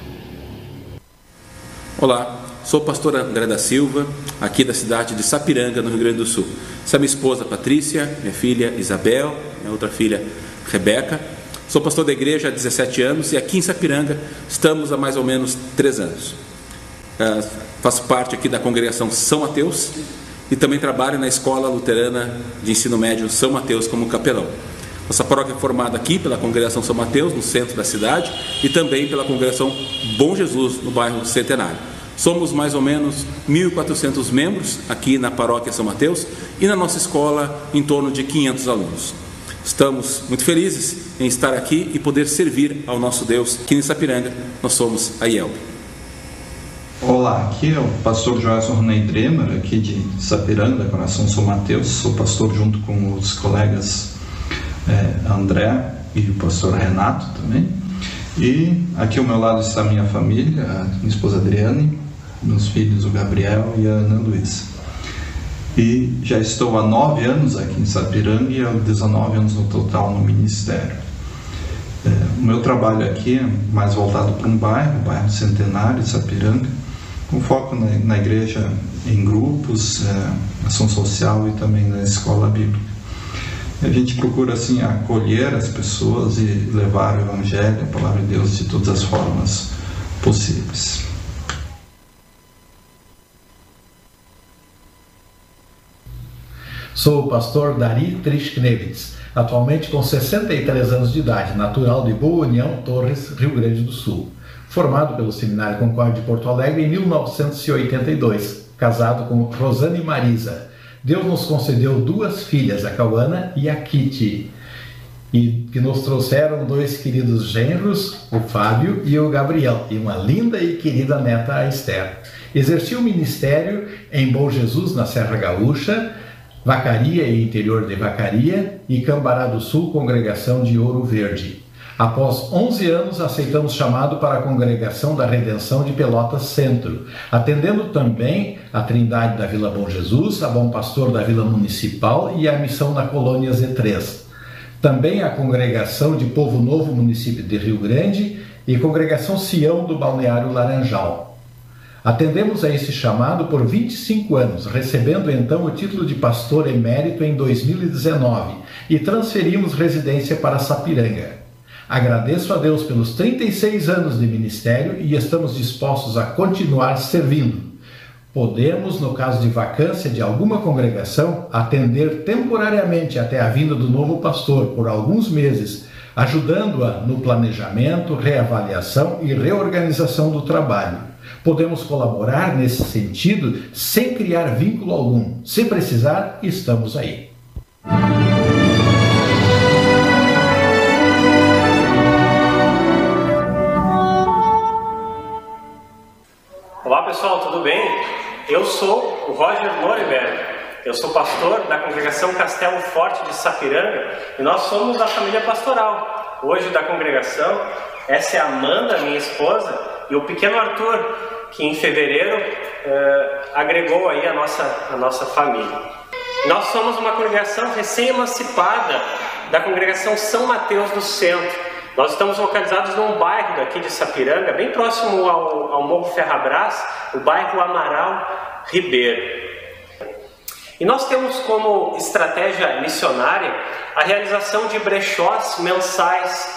Olá, sou o pastor André da Silva, aqui da cidade de Sapiranga, no Rio Grande do Sul. Essa é minha esposa Patrícia, minha filha Isabel, minha outra filha Rebeca. Sou pastor da igreja há 17 anos e aqui em Sapiranga estamos há mais ou menos 3 anos. Uh, faço parte aqui da congregação São Mateus e também trabalho na Escola Luterana de Ensino Médio São Mateus como capelão. Nossa paróquia é formada aqui pela congregação São Mateus, no centro da cidade, e também pela congregação Bom Jesus, no bairro Centenário. Somos mais ou menos 1.400 membros aqui na paróquia São Mateus e na nossa escola em torno de 500 alunos. Estamos muito felizes em estar aqui e poder servir ao nosso Deus aqui em Sapiranga. Nós somos a IELB. Olá, aqui é o pastor Joelson Ronei Dremer, aqui de Sapiranga, Coração São Mateus. Sou pastor junto com os colegas é, André e o pastor Renato também. E aqui ao meu lado está a minha família, a minha esposa Adriane, meus filhos, o Gabriel e a Ana Luísa. E já estou há nove anos aqui em Sapiranga e há 19 anos no total no ministério. É, o meu trabalho aqui é mais voltado para um bairro, o bairro Centenário Sapiranga, com foco na, na igreja em grupos, é, ação social e também na escola bíblica. A gente procura assim acolher as pessoas e levar o evangelho, a palavra de Deus de todas as formas possíveis. Sou o pastor Dari Trischnevitz, atualmente com 63 anos de idade, natural de Boa União, Torres, Rio Grande do Sul. Formado pelo Seminário Concórdia de Porto Alegre em 1982, casado com Rosane Marisa. Deus nos concedeu duas filhas, a Cauana e a Kitty, e que nos trouxeram dois queridos genros, o Fábio e o Gabriel, e uma linda e querida neta, a Esther. Exerci o ministério em Bom Jesus, na Serra Gaúcha, Vacaria e interior de Vacaria e Cambará do Sul, congregação de Ouro Verde. Após 11 anos, aceitamos chamado para a Congregação da Redenção de Pelotas Centro, atendendo também a Trindade da Vila Bom Jesus, a Bom Pastor da Vila Municipal e a Missão na Colônia Z3. Também a Congregação de Povo Novo, município de Rio Grande, e Congregação Sião do Balneário Laranjal. Atendemos a esse chamado por 25 anos, recebendo então o título de pastor emérito em 2019 e transferimos residência para Sapiranga. Agradeço a Deus pelos 36 anos de ministério e estamos dispostos a continuar servindo. Podemos, no caso de vacância de alguma congregação, atender temporariamente até a vinda do novo pastor por alguns meses, ajudando-a no planejamento, reavaliação e reorganização do trabalho. Podemos colaborar nesse sentido sem criar vínculo algum. Se precisar, estamos aí. Tudo bem? Eu sou o Roger Noriberg. Eu sou pastor da congregação Castelo Forte de Sapiranga e nós somos a família pastoral. Hoje da congregação, essa é a Amanda, minha esposa, e o pequeno Arthur, que em fevereiro eh, agregou aí a nossa, a nossa família. Nós somos uma congregação recém-emancipada da congregação São Mateus do Centro. Nós estamos localizados num bairro daqui de Sapiranga, bem próximo ao, ao Morro Ferrabras, o bairro Amaral Ribeiro. E nós temos como estratégia missionária a realização de brechós mensais.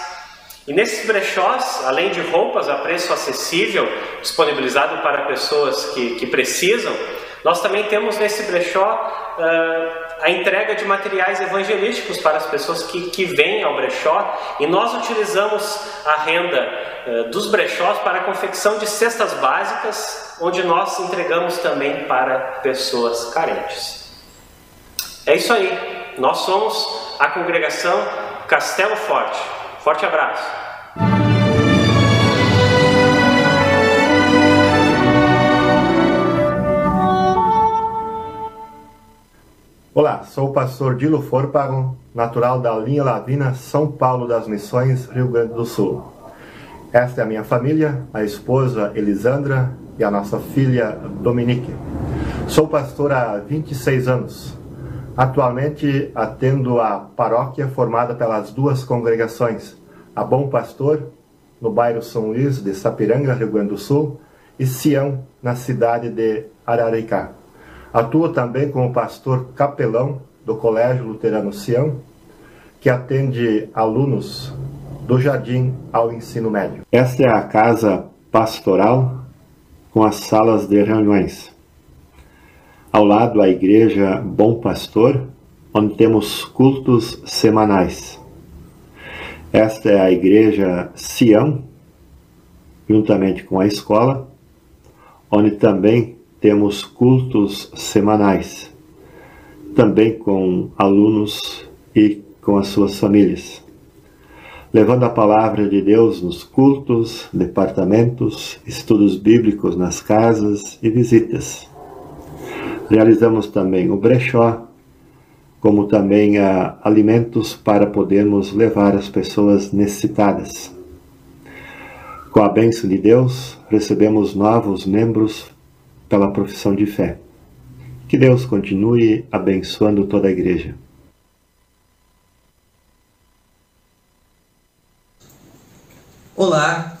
E nesses brechós, além de roupas a preço acessível, disponibilizado para pessoas que, que precisam, nós também temos nesse brechó uh, a entrega de materiais evangelísticos para as pessoas que, que vêm ao brechó e nós utilizamos a renda uh, dos brechós para a confecção de cestas básicas, onde nós entregamos também para pessoas carentes. É isso aí, nós somos a congregação Castelo Forte. Forte abraço. Olá, sou o pastor Dilo Forpagon, natural da linha Lavina, São Paulo das Missões, Rio Grande do Sul. Esta é a minha família, a esposa Elisandra e a nossa filha Dominique. Sou pastor há 26 anos. Atualmente atendo a paróquia formada pelas duas congregações, a Bom Pastor, no bairro São Luís de Sapiranga, Rio Grande do Sul, e Sião, na cidade de Araricá. Atua também como pastor capelão do Colégio Luterano Sião, que atende alunos do jardim ao ensino médio. Esta é a casa pastoral com as salas de reuniões. Ao lado, a igreja Bom Pastor, onde temos cultos semanais. Esta é a igreja Sião, juntamente com a escola, onde também temos cultos semanais, também com alunos e com as suas famílias levando a palavra de Deus nos cultos, departamentos, estudos bíblicos nas casas e visitas. Realizamos também o brechó, como também a alimentos para podermos levar as pessoas necessitadas. Com a bênção de Deus, recebemos novos membros pela profissão de fé. Que Deus continue abençoando toda a igreja. Olá,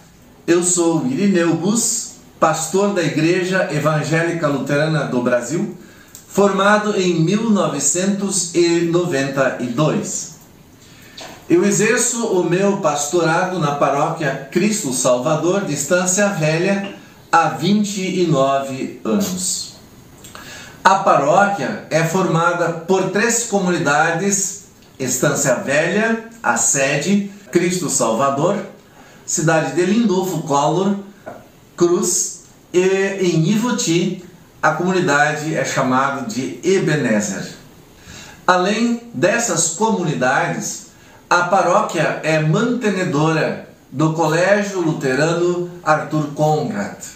eu sou Irineu Bus, pastor da Igreja Evangélica Luterana do Brasil, formado em 1992. Eu exerço o meu pastorado na paróquia Cristo Salvador de Estância Velha há 29 anos. A paróquia é formada por três comunidades: Estância Velha, a sede, Cristo Salvador, cidade de Lindolfo Collor, Cruz e em Ivoti a comunidade é chamada de Ebenezer. Além dessas comunidades, a paróquia é mantenedora do Colégio Luterano Arthur Conrad.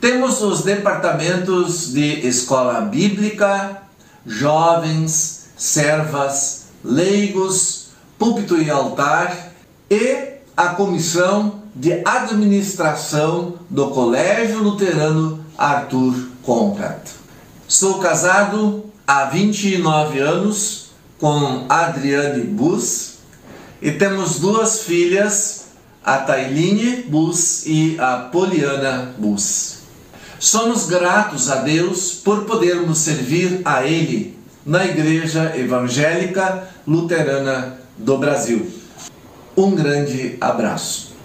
Temos os departamentos de escola bíblica, jovens, servas, leigos, púlpito e altar e a comissão de administração do Colégio Luterano Arthur Conrad. Sou casado há 29 anos com Adriane Bus e temos duas filhas, a Tailine Bus e a Poliana Bus. Somos gratos a Deus por podermos servir a Ele na Igreja Evangélica Luterana do Brasil. Um grande abraço.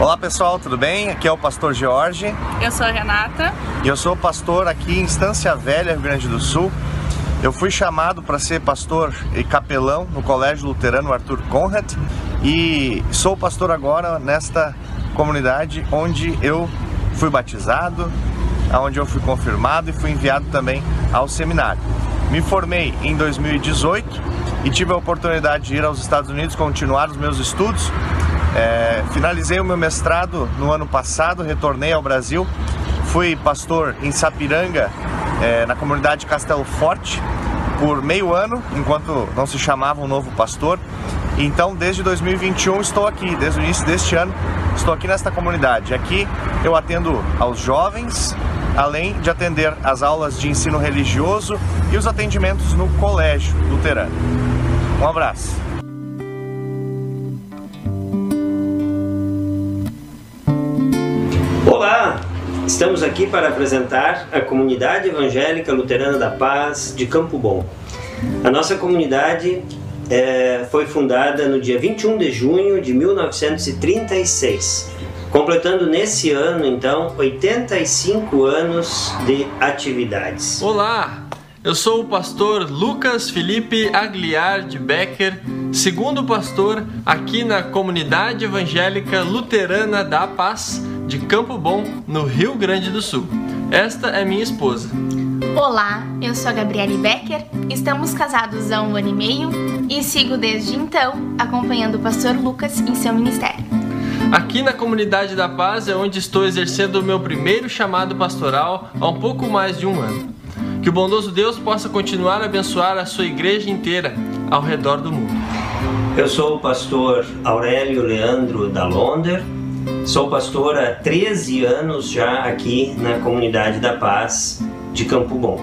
Olá pessoal, tudo bem? Aqui é o pastor Jorge. Eu sou a Renata. E eu sou pastor aqui em Estância Velha, Rio Grande do Sul. Eu fui chamado para ser pastor e capelão no Colégio Luterano Arthur Conrad e sou pastor agora nesta comunidade onde eu fui batizado, onde eu fui confirmado e fui enviado também ao seminário. Me formei em 2018 e tive a oportunidade de ir aos Estados Unidos continuar os meus estudos. É, finalizei o meu mestrado no ano passado, retornei ao Brasil, fui pastor em Sapiranga, é, na comunidade Castelo Forte, por meio ano, enquanto não se chamava um novo pastor. Então, desde 2021 estou aqui, desde o início deste ano, estou aqui nesta comunidade. Aqui eu atendo aos jovens, além de atender as aulas de ensino religioso e os atendimentos no colégio luterano. Um abraço. Olá! Estamos aqui para apresentar a Comunidade Evangélica Luterana da Paz de Campo Bom. A nossa comunidade é, foi fundada no dia 21 de junho de 1936, completando nesse ano, então, 85 anos de atividades. Olá! Eu sou o pastor Lucas Felipe Agliar de Becker, segundo pastor aqui na comunidade evangélica luterana da Paz de Campo Bom, no Rio Grande do Sul. Esta é minha esposa. Olá, eu sou a Gabriele Becker, estamos casados há um ano e meio e sigo desde então acompanhando o pastor Lucas em seu ministério. Aqui na Comunidade da Paz é onde estou exercendo o meu primeiro chamado pastoral há um pouco mais de um ano. Que o bondoso Deus possa continuar a abençoar a sua igreja inteira ao redor do mundo. Eu sou o pastor Aurélio Leandro Dalonder, sou pastor há 13 anos já aqui na Comunidade da Paz de Campo Bom.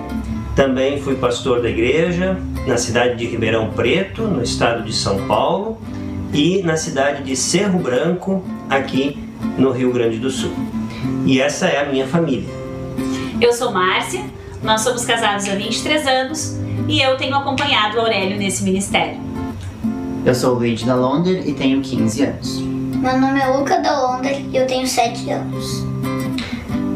Também fui pastor da igreja na cidade de Ribeirão Preto, no estado de São Paulo, e na cidade de Cerro Branco, aqui no Rio Grande do Sul. E essa é a minha família. Eu sou Márcia, nós somos casados há 23 anos e eu tenho acompanhado o Aurélio nesse ministério. Eu sou o Luigi da Londer e tenho 15 anos. Meu nome é Luca da Londer e eu tenho 7 anos.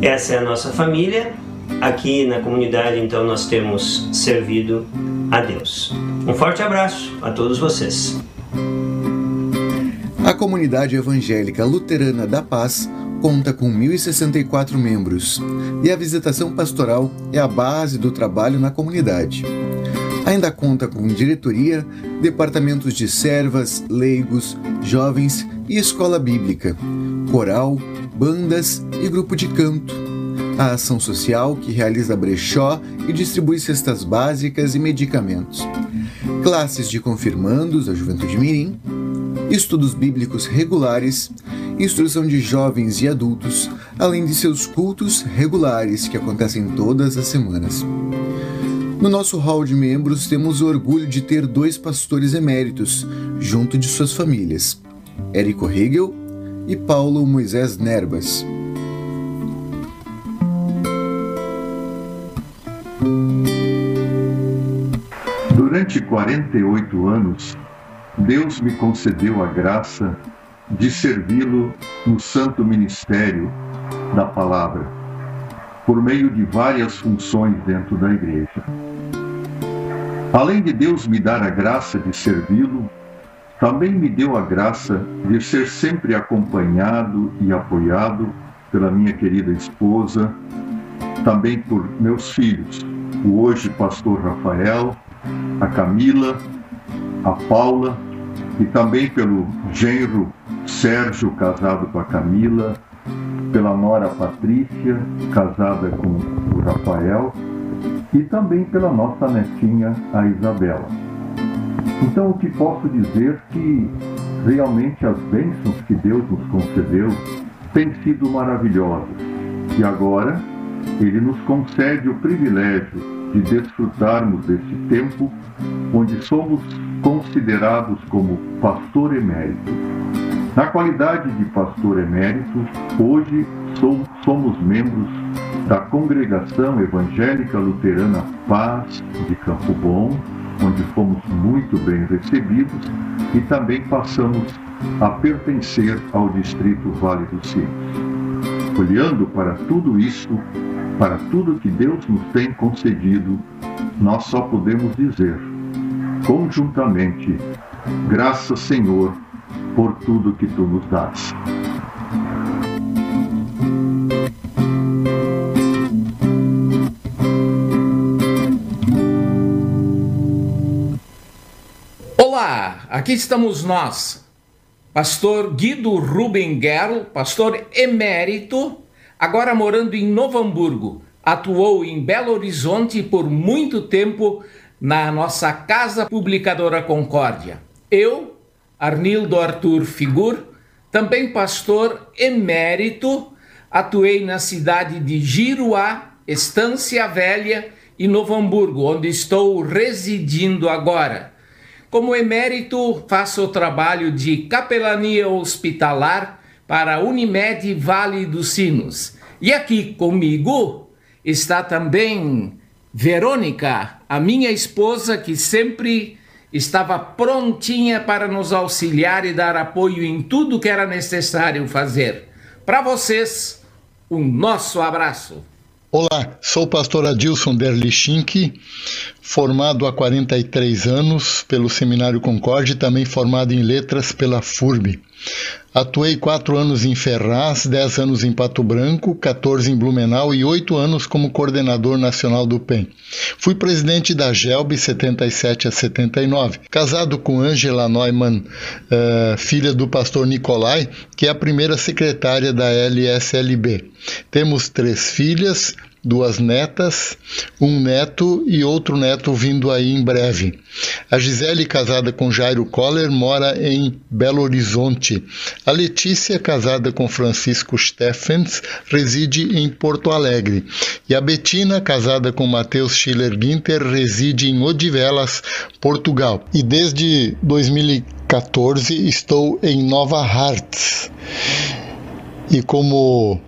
Essa é a nossa família. Aqui na comunidade, então, nós temos servido a Deus. Um forte abraço a todos vocês. A comunidade evangélica luterana da Paz conta com 1.064 membros e a visitação pastoral é a base do trabalho na comunidade. Ainda conta com diretoria, departamentos de servas, leigos, jovens e escola bíblica, coral, bandas e grupo de canto. A ação social que realiza brechó e distribui cestas básicas e medicamentos. Classes de confirmandos, a Juventude Mirim, estudos bíblicos regulares, instrução de jovens e adultos, além de seus cultos regulares que acontecem todas as semanas. No nosso hall de membros, temos o orgulho de ter dois pastores eméritos, junto de suas famílias, Érico Hegel e Paulo Moisés Nerbas. Durante 48 anos, Deus me concedeu a graça de servi-lo no santo ministério da palavra, por meio de várias funções dentro da igreja. Além de Deus me dar a graça de servi-lo, também me deu a graça de ser sempre acompanhado e apoiado pela minha querida esposa, também por meus filhos, o hoje pastor Rafael, a Camila, a Paula e também pelo genro Sérgio, casado com a Camila, pela nora Patrícia, casada com o Rafael, e também pela nossa netinha, a Isabela. Então, o que posso dizer que realmente as bênçãos que Deus nos concedeu têm sido maravilhosas. E agora, Ele nos concede o privilégio de desfrutarmos desse tempo onde somos considerados como pastor emérito. Na qualidade de pastor emérito, hoje somos membros da Congregação Evangélica Luterana Paz de Campo Bom, onde fomos muito bem recebidos e também passamos a pertencer ao distrito Vale dos Sinos. Olhando para tudo isso, para tudo que Deus nos tem concedido, nós só podemos dizer, conjuntamente, graças Senhor por tudo que tu nos dás. Olá, aqui estamos nós, pastor Guido Ruben Gerl, pastor emérito agora morando em Novo Hamburgo, atuou em Belo Horizonte por muito tempo na nossa Casa Publicadora Concórdia. Eu, Arnildo Arthur Figur, também pastor emérito, atuei na cidade de Giruá, Estância Velha e Novo Hamburgo, onde estou residindo agora. Como emérito, faço o trabalho de capelania hospitalar para Unimed Vale dos Sinos. E aqui comigo está também Verônica, a minha esposa, que sempre estava prontinha para nos auxiliar e dar apoio em tudo que era necessário fazer. Para vocês, um nosso abraço. Olá, sou o pastor Adilson Derlichink, formado há 43 anos pelo Seminário Concorde e também formado em letras pela FURB. Atuei quatro anos em Ferraz, dez anos em Pato Branco, 14 em Blumenau e oito anos como coordenador nacional do PEN. Fui presidente da GELB 77 a 79, casado com Angela Neumann, uh, filha do pastor Nicolai, que é a primeira secretária da LSLB. Temos três filhas, duas netas, um neto e outro neto vindo aí em breve. A Gisele, casada com Jairo Coller, mora em Belo Horizonte. A Letícia, casada com Francisco Steffens, reside em Porto Alegre. E a Betina, casada com Matheus Schiller Ginter, reside em Odivelas, Portugal. E desde 2014 estou em Nova Hartz. E como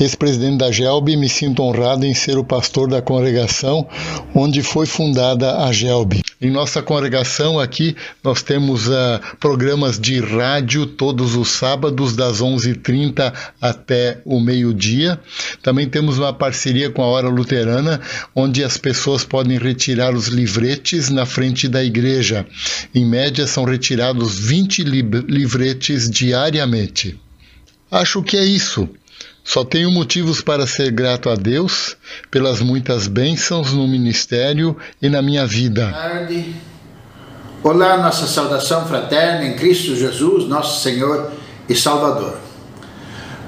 ex-presidente da GELB, me sinto honrado em ser o pastor da congregação onde foi fundada a GELB. Em nossa congregação aqui, nós temos uh, programas de rádio todos os sábados, das 11h30 até o meio-dia. Também temos uma parceria com a Hora Luterana, onde as pessoas podem retirar os livretes na frente da igreja. Em média, são retirados 20 livretes diariamente. Acho que é isso. Só tenho motivos para ser grato a Deus pelas muitas bênçãos no ministério e na minha vida. Olá, nossa saudação fraterna em Cristo Jesus, nosso Senhor e Salvador.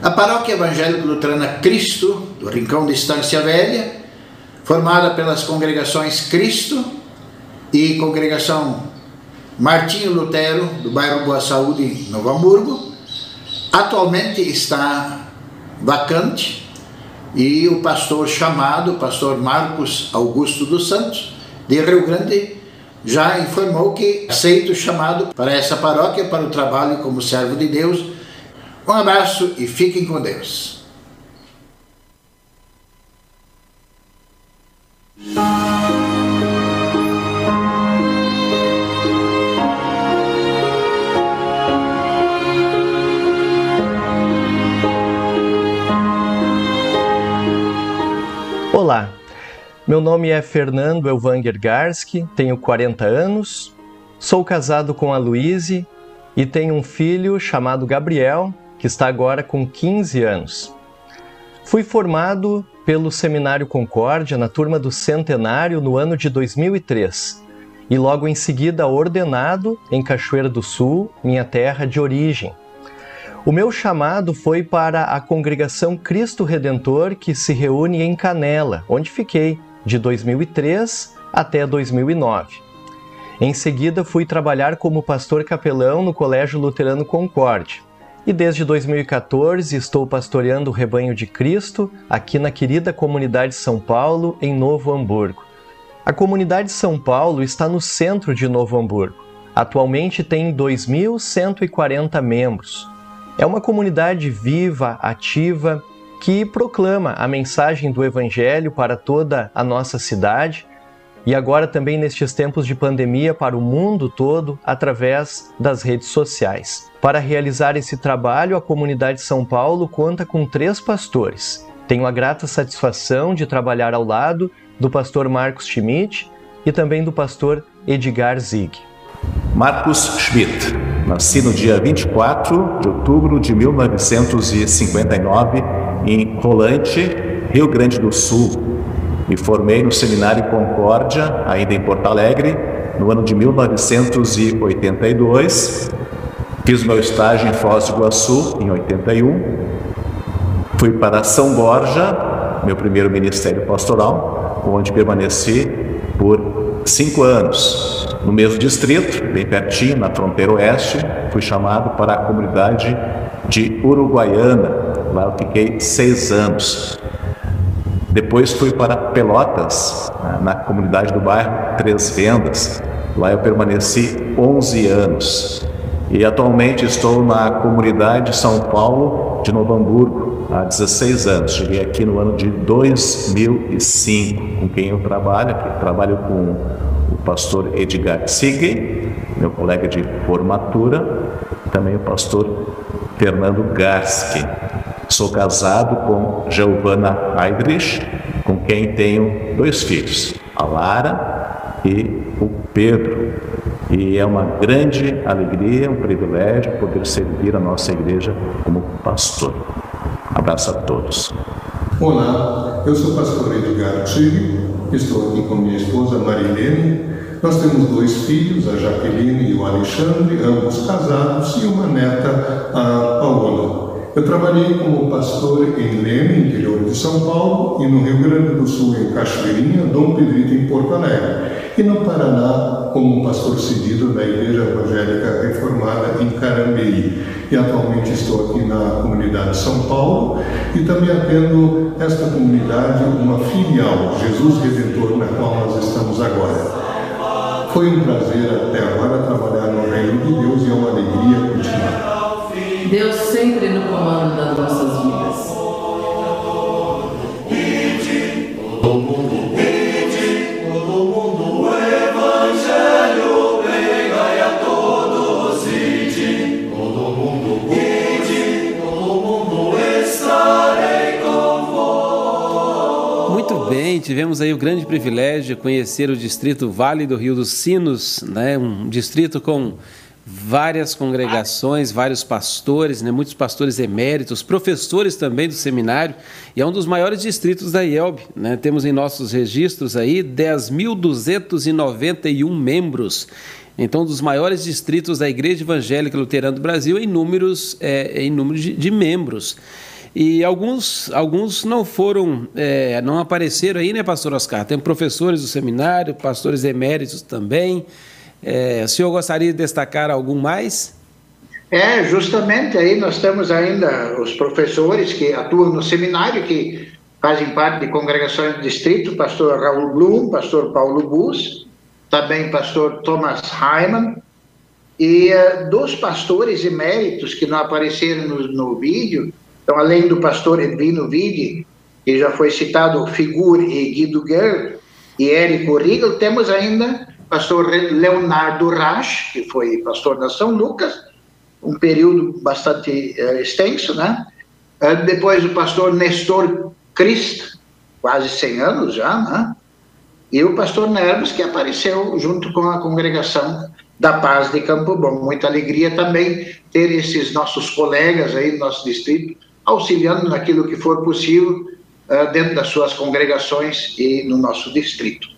A Paróquia Evangélica Luterana Cristo, do Rincão de Estância Velha, formada pelas congregações Cristo e Congregação Martinho Lutero, do bairro Boa Saúde, Novo Hamburgo, atualmente está vacante e o pastor chamado, o pastor Marcos Augusto dos Santos, de Rio Grande, já informou que aceita o chamado para essa paróquia, para o trabalho como servo de Deus. Um abraço e fiquem com Deus. Olá, meu nome é Fernando Elvanger Garski, tenho 40 anos, sou casado com a Luíse e tenho um filho chamado Gabriel, que está agora com 15 anos. Fui formado pelo Seminário Concórdia na turma do Centenário no ano de 2003 e logo em seguida ordenado em Cachoeira do Sul, minha terra de origem. O meu chamado foi para a congregação Cristo Redentor que se reúne em Canela, onde fiquei de 2003 até 2009. Em seguida, fui trabalhar como pastor capelão no Colégio Luterano Concorde. E desde 2014 estou pastoreando o Rebanho de Cristo aqui na querida comunidade São Paulo, em Novo Hamburgo. A comunidade São Paulo está no centro de Novo Hamburgo. Atualmente tem 2.140 membros. É uma comunidade viva, ativa, que proclama a mensagem do Evangelho para toda a nossa cidade e agora também nestes tempos de pandemia para o mundo todo através das redes sociais. Para realizar esse trabalho, a comunidade de São Paulo conta com três pastores. Tenho a grata satisfação de trabalhar ao lado do pastor Marcos Schmidt e também do pastor Edgar Zig. Marcos Schmidt, nasci no dia 24 de outubro de 1959 em Rolante, Rio Grande do Sul. Me formei no Seminário Concórdia, ainda em Porto Alegre, no ano de 1982. Fiz meu estágio em Foz do Iguaçu em 81. Fui para São Borja, meu primeiro ministério pastoral, onde permaneci por cinco anos. No mesmo distrito, bem pertinho, na fronteira oeste, fui chamado para a comunidade de Uruguaiana. Lá eu fiquei seis anos. Depois fui para Pelotas, na comunidade do bairro Três Vendas. Lá eu permaneci 11 anos. E atualmente estou na comunidade São Paulo de Novo Hamburgo, há 16 anos. Cheguei aqui no ano de 2005, com quem eu trabalho, trabalho com o pastor Edgar Sigge, meu colega de formatura, também o pastor Fernando Garski. Sou casado com Giovanna Heidrich, com quem tenho dois filhos, a Lara e o Pedro. E é uma grande alegria, um privilégio poder servir a nossa igreja como pastor. Abraço a todos. Olá, eu sou o pastor Edgar Tigre, estou aqui com minha esposa Marilene. Nós temos dois filhos, a Jaqueline e o Alexandre, ambos casados, e uma neta, a Paola. Eu trabalhei como pastor em Leme, interior de São Paulo, e no Rio Grande do Sul, em Cachoeirinha, Dom Pedrito, em Porto Alegre, e no Paraná, como pastor cedido da Igreja Evangélica Reformada em Carambeí. E atualmente estou aqui na comunidade São Paulo e também atendo esta comunidade, uma filial, Jesus Redentor, na qual nós estamos agora. Foi um prazer até agora trabalhar no reino de Deus e é uma alegria continuar. Deus sempre no comando das nossas tivemos aí o grande privilégio de conhecer o distrito Vale do Rio dos Sinos, né? um distrito com várias congregações, vários pastores, né, muitos pastores eméritos, professores também do seminário, e é um dos maiores distritos da IELB. Né? Temos em nossos registros aí 10.291 membros. Então, um dos maiores distritos da Igreja Evangélica Luterana do Brasil em números, é, em número de, de membros. E alguns, alguns não foram, é, não apareceram aí, né, pastor Oscar? Tem professores do seminário, pastores eméritos também. É, o senhor gostaria de destacar algum mais? É, justamente aí nós temos ainda os professores que atuam no seminário, que fazem parte de congregações do distrito, pastor Raul Blum, pastor Paulo Bus, também pastor Thomas Hyman, e uh, dos pastores eméritos que não apareceram no, no vídeo, então além do pastor Edvino Vidi, que já foi citado, Figur e Guido Guerre, e Érico Riegel, temos ainda pastor Leonardo Rasch, que foi pastor da São Lucas, um período bastante uh, extenso, né? Uh, depois o pastor Nestor Christ, quase 100 anos já, né? E o pastor Nervos, que apareceu junto com a congregação da Paz de Campo Bom. Muita alegria também ter esses nossos colegas aí do nosso distrito auxiliando naquilo que for possível uh, dentro das suas congregações e no nosso distrito.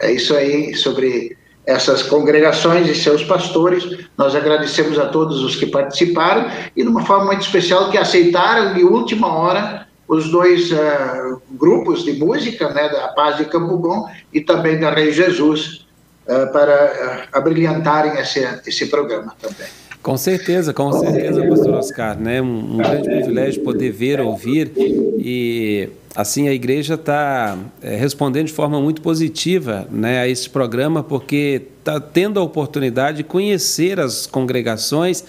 É isso aí sobre essas congregações e seus pastores. Nós agradecemos a todos os que participaram e, de uma forma muito especial, que aceitaram de última hora os dois uh, grupos de música, né, da Paz de Campo Bom e também da Rei Jesus, uh, para uh, abrilhantarem esse, esse programa também. Com certeza, com certeza, pastor Oscar, né? Um, um grande privilégio poder ver, ouvir e assim a igreja está é, respondendo de forma muito positiva né, a esse programa, porque está tendo a oportunidade de conhecer as congregações,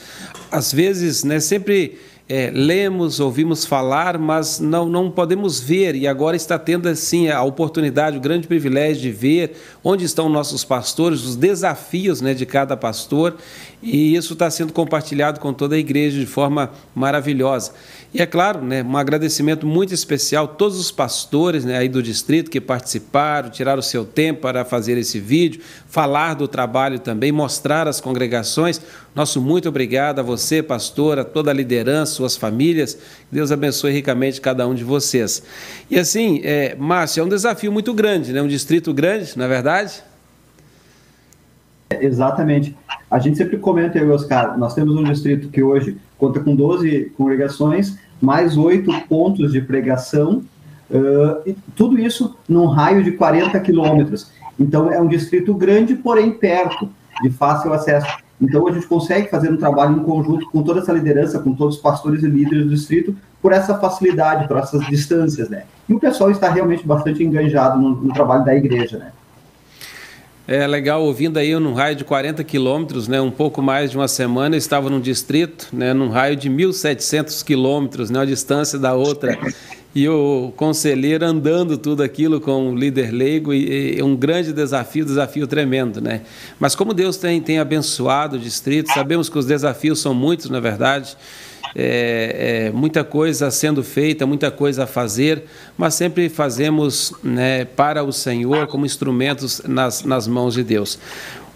às vezes, né, sempre é, lemos, ouvimos falar, mas não, não podemos ver, e agora está tendo assim a oportunidade, o grande privilégio de ver onde estão nossos pastores, os desafios né, de cada pastor, e isso está sendo compartilhado com toda a igreja de forma maravilhosa. E é claro, né, um agradecimento muito especial a todos os pastores né, aí do distrito que participaram, tiraram o seu tempo para fazer esse vídeo, falar do trabalho também, mostrar as congregações. Nosso muito obrigado a você, pastor, a toda a liderança, suas famílias. Deus abençoe ricamente cada um de vocês. E assim, é, Márcio, é um desafio muito grande, né? um distrito grande, não é verdade? Exatamente. A gente sempre comenta, eu Oscar, nós temos um distrito que hoje conta com 12 congregações, mais oito pontos de pregação, uh, tudo isso num raio de 40 quilômetros. Então, é um distrito grande, porém perto, de fácil acesso. Então, a gente consegue fazer um trabalho em conjunto com toda essa liderança, com todos os pastores e líderes do distrito, por essa facilidade, por essas distâncias, né? E o pessoal está realmente bastante engajado no, no trabalho da igreja, né? É legal, ouvindo aí num raio de 40 quilômetros, né, um pouco mais de uma semana, estava num distrito, né, num raio de 1.700 quilômetros, né, a distância da outra, e o conselheiro andando tudo aquilo com o líder leigo, e, e um grande desafio, desafio tremendo, né? Mas como Deus tem, tem abençoado o distrito, sabemos que os desafios são muitos, na verdade, é, é, muita coisa sendo feita, muita coisa a fazer, mas sempre fazemos né, para o Senhor como instrumentos nas, nas mãos de Deus.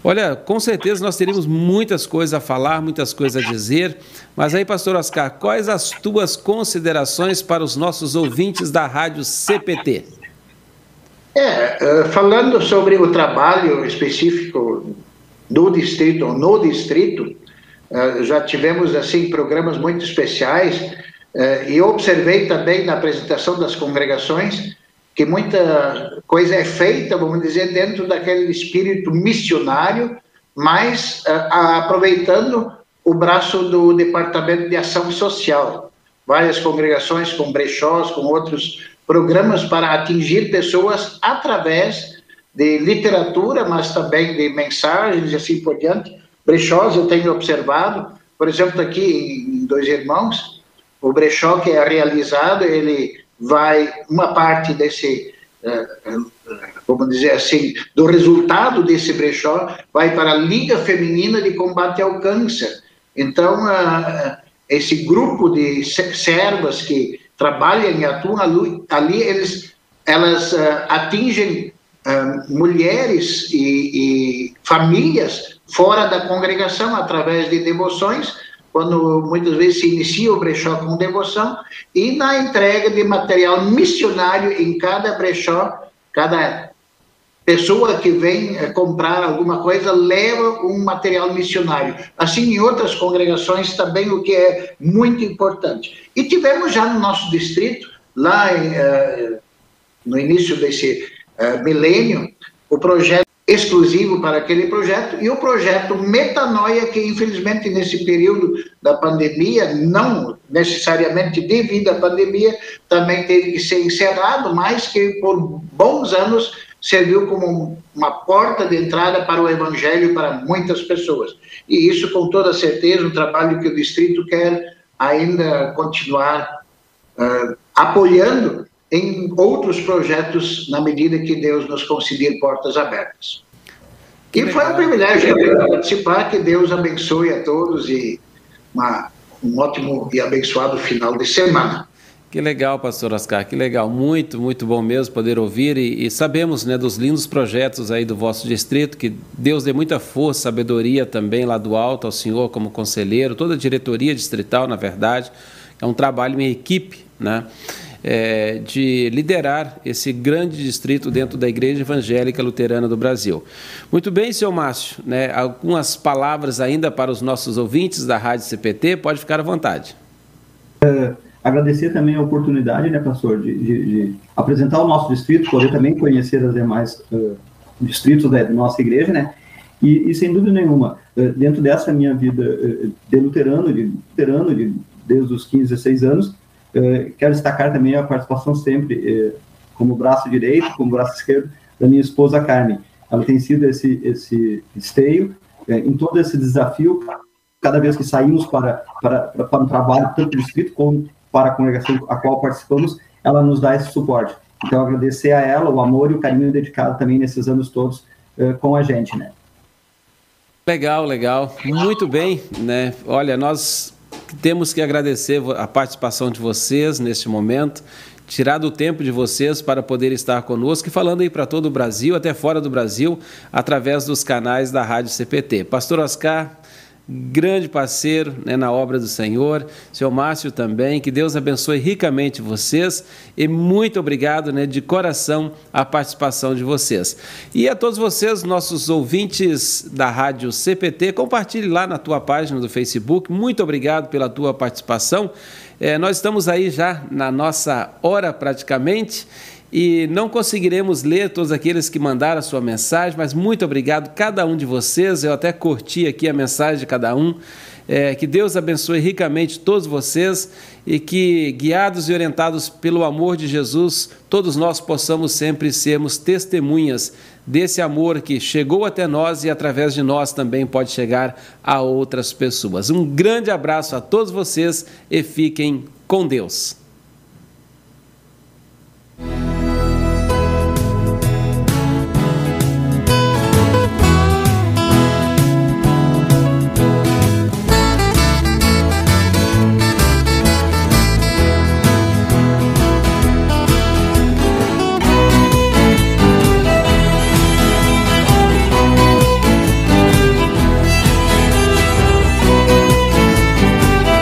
Olha, com certeza nós teríamos muitas coisas a falar, muitas coisas a dizer, mas aí, pastor Oscar, quais as tuas considerações para os nossos ouvintes da Rádio CPT? É, falando sobre o trabalho específico do distrito, no distrito, já tivemos assim programas muito especiais eh, e observei também na apresentação das congregações que muita coisa é feita, vamos dizer, dentro daquele espírito missionário, mas eh, aproveitando o braço do Departamento de Ação Social. Várias congregações com brechós, com outros programas para atingir pessoas através de literatura, mas também de mensagens e assim por diante, brechós eu tenho observado, por exemplo, aqui em Dois Irmãos, o brechó que é realizado, ele vai, uma parte desse, vamos eh, dizer assim, do resultado desse brechó vai para a Liga Feminina de Combate ao Câncer. Então, esse grupo de servas que trabalham e atuam ali, eles elas uh, atingem mulheres e, e famílias fora da congregação através de devoções, quando muitas vezes se inicia o brechó com devoção, e na entrega de material missionário em cada brechó, cada pessoa que vem eh, comprar alguma coisa leva um material missionário. Assim, em outras congregações também, o que é muito importante. E tivemos já no nosso distrito, lá em, uh, no início desse uh, milênio, o projeto exclusivo para aquele projeto, e o projeto Metanoia, que infelizmente nesse período da pandemia, não necessariamente devido à pandemia, também teve que ser encerrado, mas que por bons anos serviu como uma porta de entrada para o evangelho para muitas pessoas. E isso, com toda certeza, um trabalho que o distrito quer ainda continuar uh, apoiando em outros projetos na medida que Deus nos conceder portas abertas. E foi um privilégio participar, que Deus abençoe a todos e uma, um ótimo e abençoado final de semana. Que legal, pastor Oscar, que legal, muito, muito bom mesmo poder ouvir e, e, sabemos, né, dos lindos projetos aí do vosso distrito, que Deus dê muita força, sabedoria também lá do alto ao senhor como conselheiro, toda a diretoria distrital, na verdade, é um trabalho em equipe, né? É, de liderar esse grande distrito dentro da Igreja Evangélica Luterana do Brasil. Muito bem, senhor Márcio, né, algumas palavras ainda para os nossos ouvintes da Rádio CPT, pode ficar à vontade. É, agradecer também a oportunidade, né, pastor, de, de, de, apresentar o nosso distrito, poder também conhecer os demais uh, distritos da, da, nossa igreja, né, e, e sem dúvida nenhuma, uh, dentro dessa minha vida uh, de luterano, de luterano, de, desde os 15, 16 anos, quero destacar também a participação sempre, eh, como braço direito, como braço esquerdo, da minha esposa Carmen. Ela tem sido esse, esse esteio eh, em todo esse desafio, cada vez que saímos para, para, para um trabalho, tanto do distrito como para a congregação a qual participamos, ela nos dá esse suporte. Então, agradecer a ela o amor e o carinho dedicado também nesses anos todos com a gente, né? Legal, legal. Muito bem, né? Olha, nós temos que agradecer a participação de vocês neste momento, tirar do tempo de vocês para poder estar conosco e falando aí para todo o Brasil, até fora do Brasil, através dos canais da Rádio CPT. Pastor Oscar, grande parceiro né, na obra do Senhor, seu Márcio também, que Deus abençoe ricamente vocês. E muito obrigado né, de coração a participação de vocês. E a todos vocês, nossos ouvintes da Rádio CPT, compartilhe lá na tua página do Facebook, muito obrigado pela tua participação. É, nós estamos aí já na nossa hora praticamente e não conseguiremos ler todos aqueles que mandaram a sua mensagem, mas muito obrigado cada um de vocês. Eu até curti aqui a mensagem de cada um. É, que Deus abençoe ricamente todos vocês e que, guiados e orientados pelo amor de Jesus, todos nós possamos sempre sermos testemunhas desse amor que chegou até nós e através de nós também pode chegar a outras pessoas. Um grande abraço a todos vocês e fiquem com Deus.